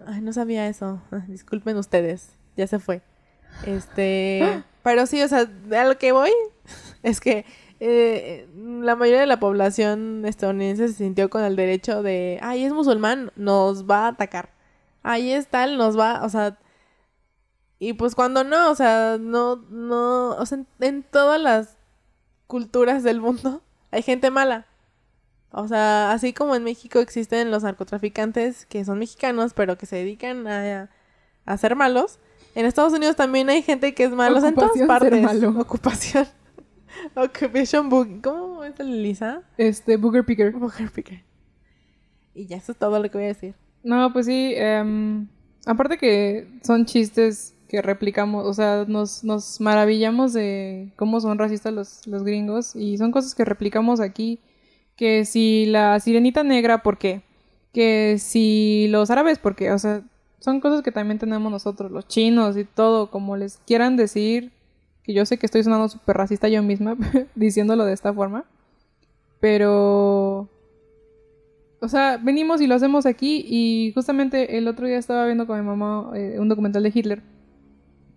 ay, no sabía eso. Disculpen ustedes, ya se fue. Este, pero sí, o sea, a lo que voy es que eh, la mayoría de la población estadounidense se sintió con el derecho de, ay, es musulmán, nos va a atacar. Ay, es tal, nos va, o sea, y pues cuando no, o sea, no, no, o sea, en, en todas las culturas del mundo hay gente mala. O sea, así como en México existen los narcotraficantes que son mexicanos, pero que se dedican a, a ser malos, en Estados Unidos también hay gente que es malos en todas Ocupación ser partes. malo. Ocupación. Occupation book. ¿Cómo es el Lisa? Este, Booger Picker. Booger picker. Y ya eso es todo lo que voy a decir. No, pues sí. em, aparte que son chistes que replicamos, o sea, nos, nos maravillamos de cómo son racistas los, los gringos y son cosas que replicamos aquí. Que si la sirenita negra, ¿por qué? Que si los árabes, ¿por qué? O sea, son cosas que también tenemos nosotros, los chinos y todo, como les quieran decir, que yo sé que estoy sonando súper racista yo misma diciéndolo de esta forma, pero... O sea, venimos y lo hacemos aquí y justamente el otro día estaba viendo con mi mamá eh, un documental de Hitler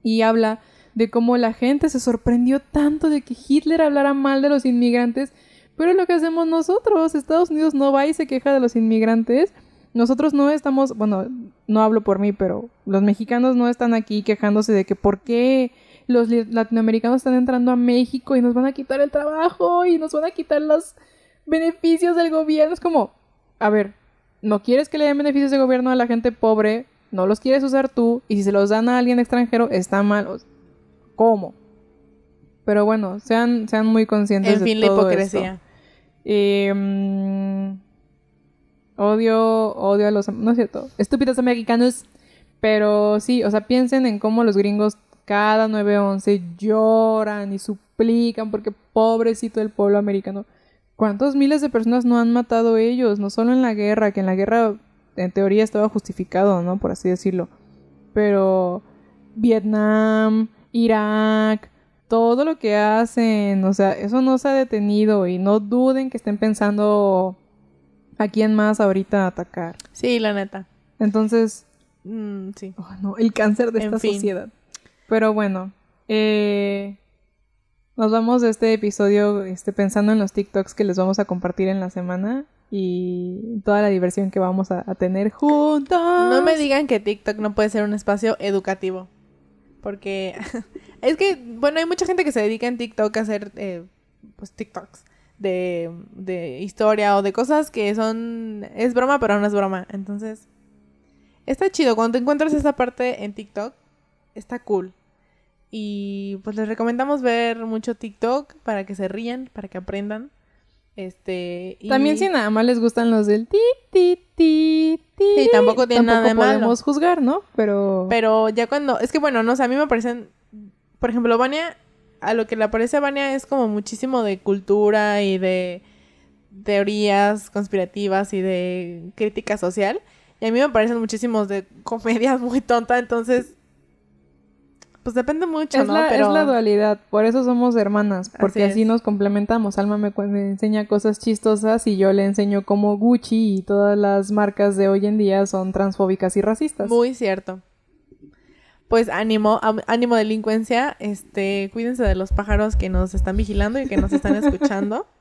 y habla de cómo la gente se sorprendió tanto de que Hitler hablara mal de los inmigrantes, pero es lo que hacemos nosotros. Estados Unidos no va y se queja de los inmigrantes. Nosotros no estamos, bueno, no hablo por mí, pero los mexicanos no están aquí quejándose de que por qué los latinoamericanos están entrando a México y nos van a quitar el trabajo y nos van a quitar los beneficios del gobierno. Es como, a ver, no quieres que le den beneficios de gobierno a la gente pobre, no los quieres usar tú, y si se los dan a alguien extranjero, está mal. ¿Cómo? Pero bueno, sean, sean muy conscientes En de fin, la todo hipocresía. esto. Eh, odio, odio a los... No es cierto. Estúpidos americanos. Pero sí, o sea, piensen en cómo los gringos cada 9-11 lloran y suplican porque pobrecito el pueblo americano. ¿Cuántos miles de personas no han matado ellos? No solo en la guerra, que en la guerra en teoría estaba justificado, ¿no? Por así decirlo. Pero Vietnam, Irak, todo lo que hacen, o sea, eso no se ha detenido y no duden que estén pensando a quién más ahorita atacar. Sí, la neta. Entonces, Mm, sí. oh, no, el cáncer de En esta fin. sociedad. Pero bueno, eh, nos vamos de este episodio este, pensando en los TikToks que les vamos a compartir en la semana y toda la diversión que vamos a, a tener juntos. No me digan que TikTok no puede ser un espacio educativo. Porque es que, bueno, hay mucha gente que se dedica en TikTok a hacer, eh, pues, TikToks de, de historia o de cosas que son... Es broma, pero no es broma. Entonces, está chido. Cuando te encuentras esa parte en TikTok, está cool. Y pues les recomendamos ver mucho TikTok para que se rían, para que aprendan. Este... y- También si nada más les gustan los del ti, ti, ti, ti. Sí, tampoco tiene nada de malo. podemos juzgar, ¿no? Pero... Pero ya cuando. Es que bueno, no sé, a mí me parecen. Por ejemplo, Vania. A lo que le parece a Vania es como muchísimo de cultura y de teorías conspirativas y de crítica social. Y a mí me parecen muchísimos de comedias muy tonta, entonces. Pues depende mucho, es, ¿no? la, Pero. es la dualidad, por eso somos hermanas, porque Así así, nos complementamos. Alma me, me enseña cosas chistosas y yo le enseño cómo Gucci y todas las marcas de hoy en día son transfóbicas y racistas. Muy cierto. Pues ánimo, ánimo delincuencia, este, cuídense de los pájaros que nos están vigilando y que nos están escuchando.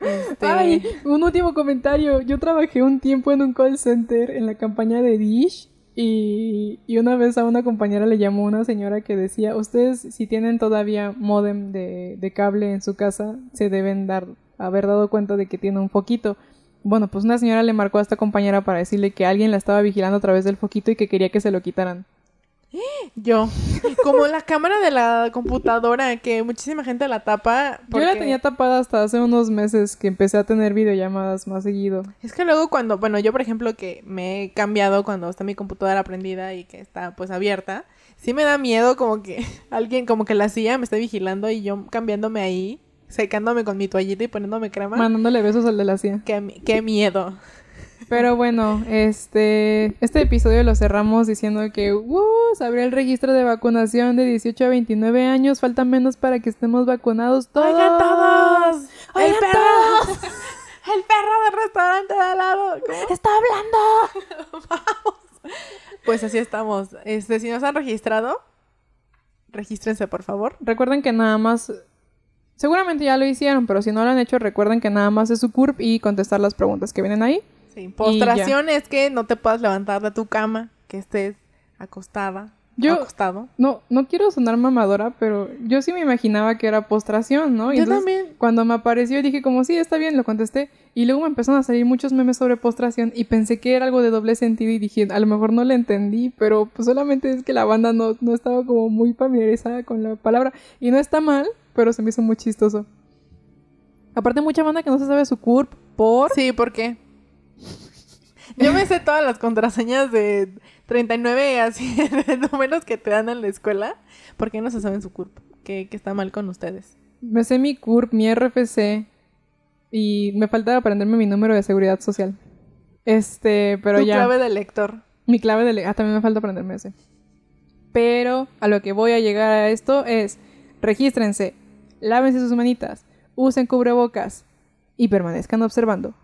Este, Ay, un último comentario. Yo trabajé un tiempo en un call center en la campaña de Dish y, y una vez a una compañera le llamó una señora que decía, ustedes si tienen todavía modem de, de cable en su casa, se deben dar, haber dado cuenta de que tiene un foquito. Bueno, pues una señora le marcó a esta compañera para decirle que alguien la estaba vigilando a través del foquito y que quería que se lo quitaran. Yo, como la cámara de la computadora, que muchísima gente la tapa. Yo la tenía tapada hasta hace unos meses que empecé a tener videollamadas más seguido. Es que luego cuando, bueno, yo por ejemplo que me he cambiado cuando está mi computadora prendida y que está pues abierta, sí me da miedo como que alguien, como que la silla me esté vigilando y yo cambiándome ahí, secándome con mi toallita y poniéndome crema. Mandándole besos al de la CIA. Qué, qué miedo. Pero bueno, este, este episodio lo cerramos diciendo que ¡uh! se abrió el registro de vacunación de 18 a 29 años. Falta menos para que estemos vacunados todos. ¡Oigan todos! ¡El ¡Oigan perro! todos! ¡El perro del restaurante de al lado! ¿Cómo? ¡Está hablando! Pues así estamos. Este, si nos han registrado, regístrense, por favor. Recuerden que nada más... Seguramente ya lo hicieron, pero si no lo han hecho, recuerden que nada más es su CURP y contestar las preguntas que vienen ahí. Sí, postración es que no te puedas levantar de tu cama, que estés acostada, Yo- acostado. No, no quiero sonar mamadora, pero yo sí me imaginaba que era postración, ¿no? Y Yo entonces, también. Cuando me apareció dije como sí, está bien, lo contesté. Y luego me empezaron a salir muchos memes sobre postración y pensé que era algo de doble sentido y dije, a lo mejor no le entendí, pero pues solamente es que la banda no, no estaba como muy familiarizada con la palabra. Y no está mal, pero se me hizo muy chistoso. Aparte mucha banda que no se sabe su CURP por... Sí, ¿por qué? Yo me sé todas las contraseñas de 39 así de números que te dan en la escuela. ¿Por qué no se saben su CURP? ¿Qué, qué está mal con ustedes? Me sé mi CURP, mi RFC y me falta aprenderme mi número de seguridad social. Este, pero tu ya... clave de lector. Mi clave de... le- Ah, también me falta aprenderme ese. Pero a lo que voy a llegar a esto es, regístrense, lávense sus manitas, usen cubrebocas y permanezcan observando.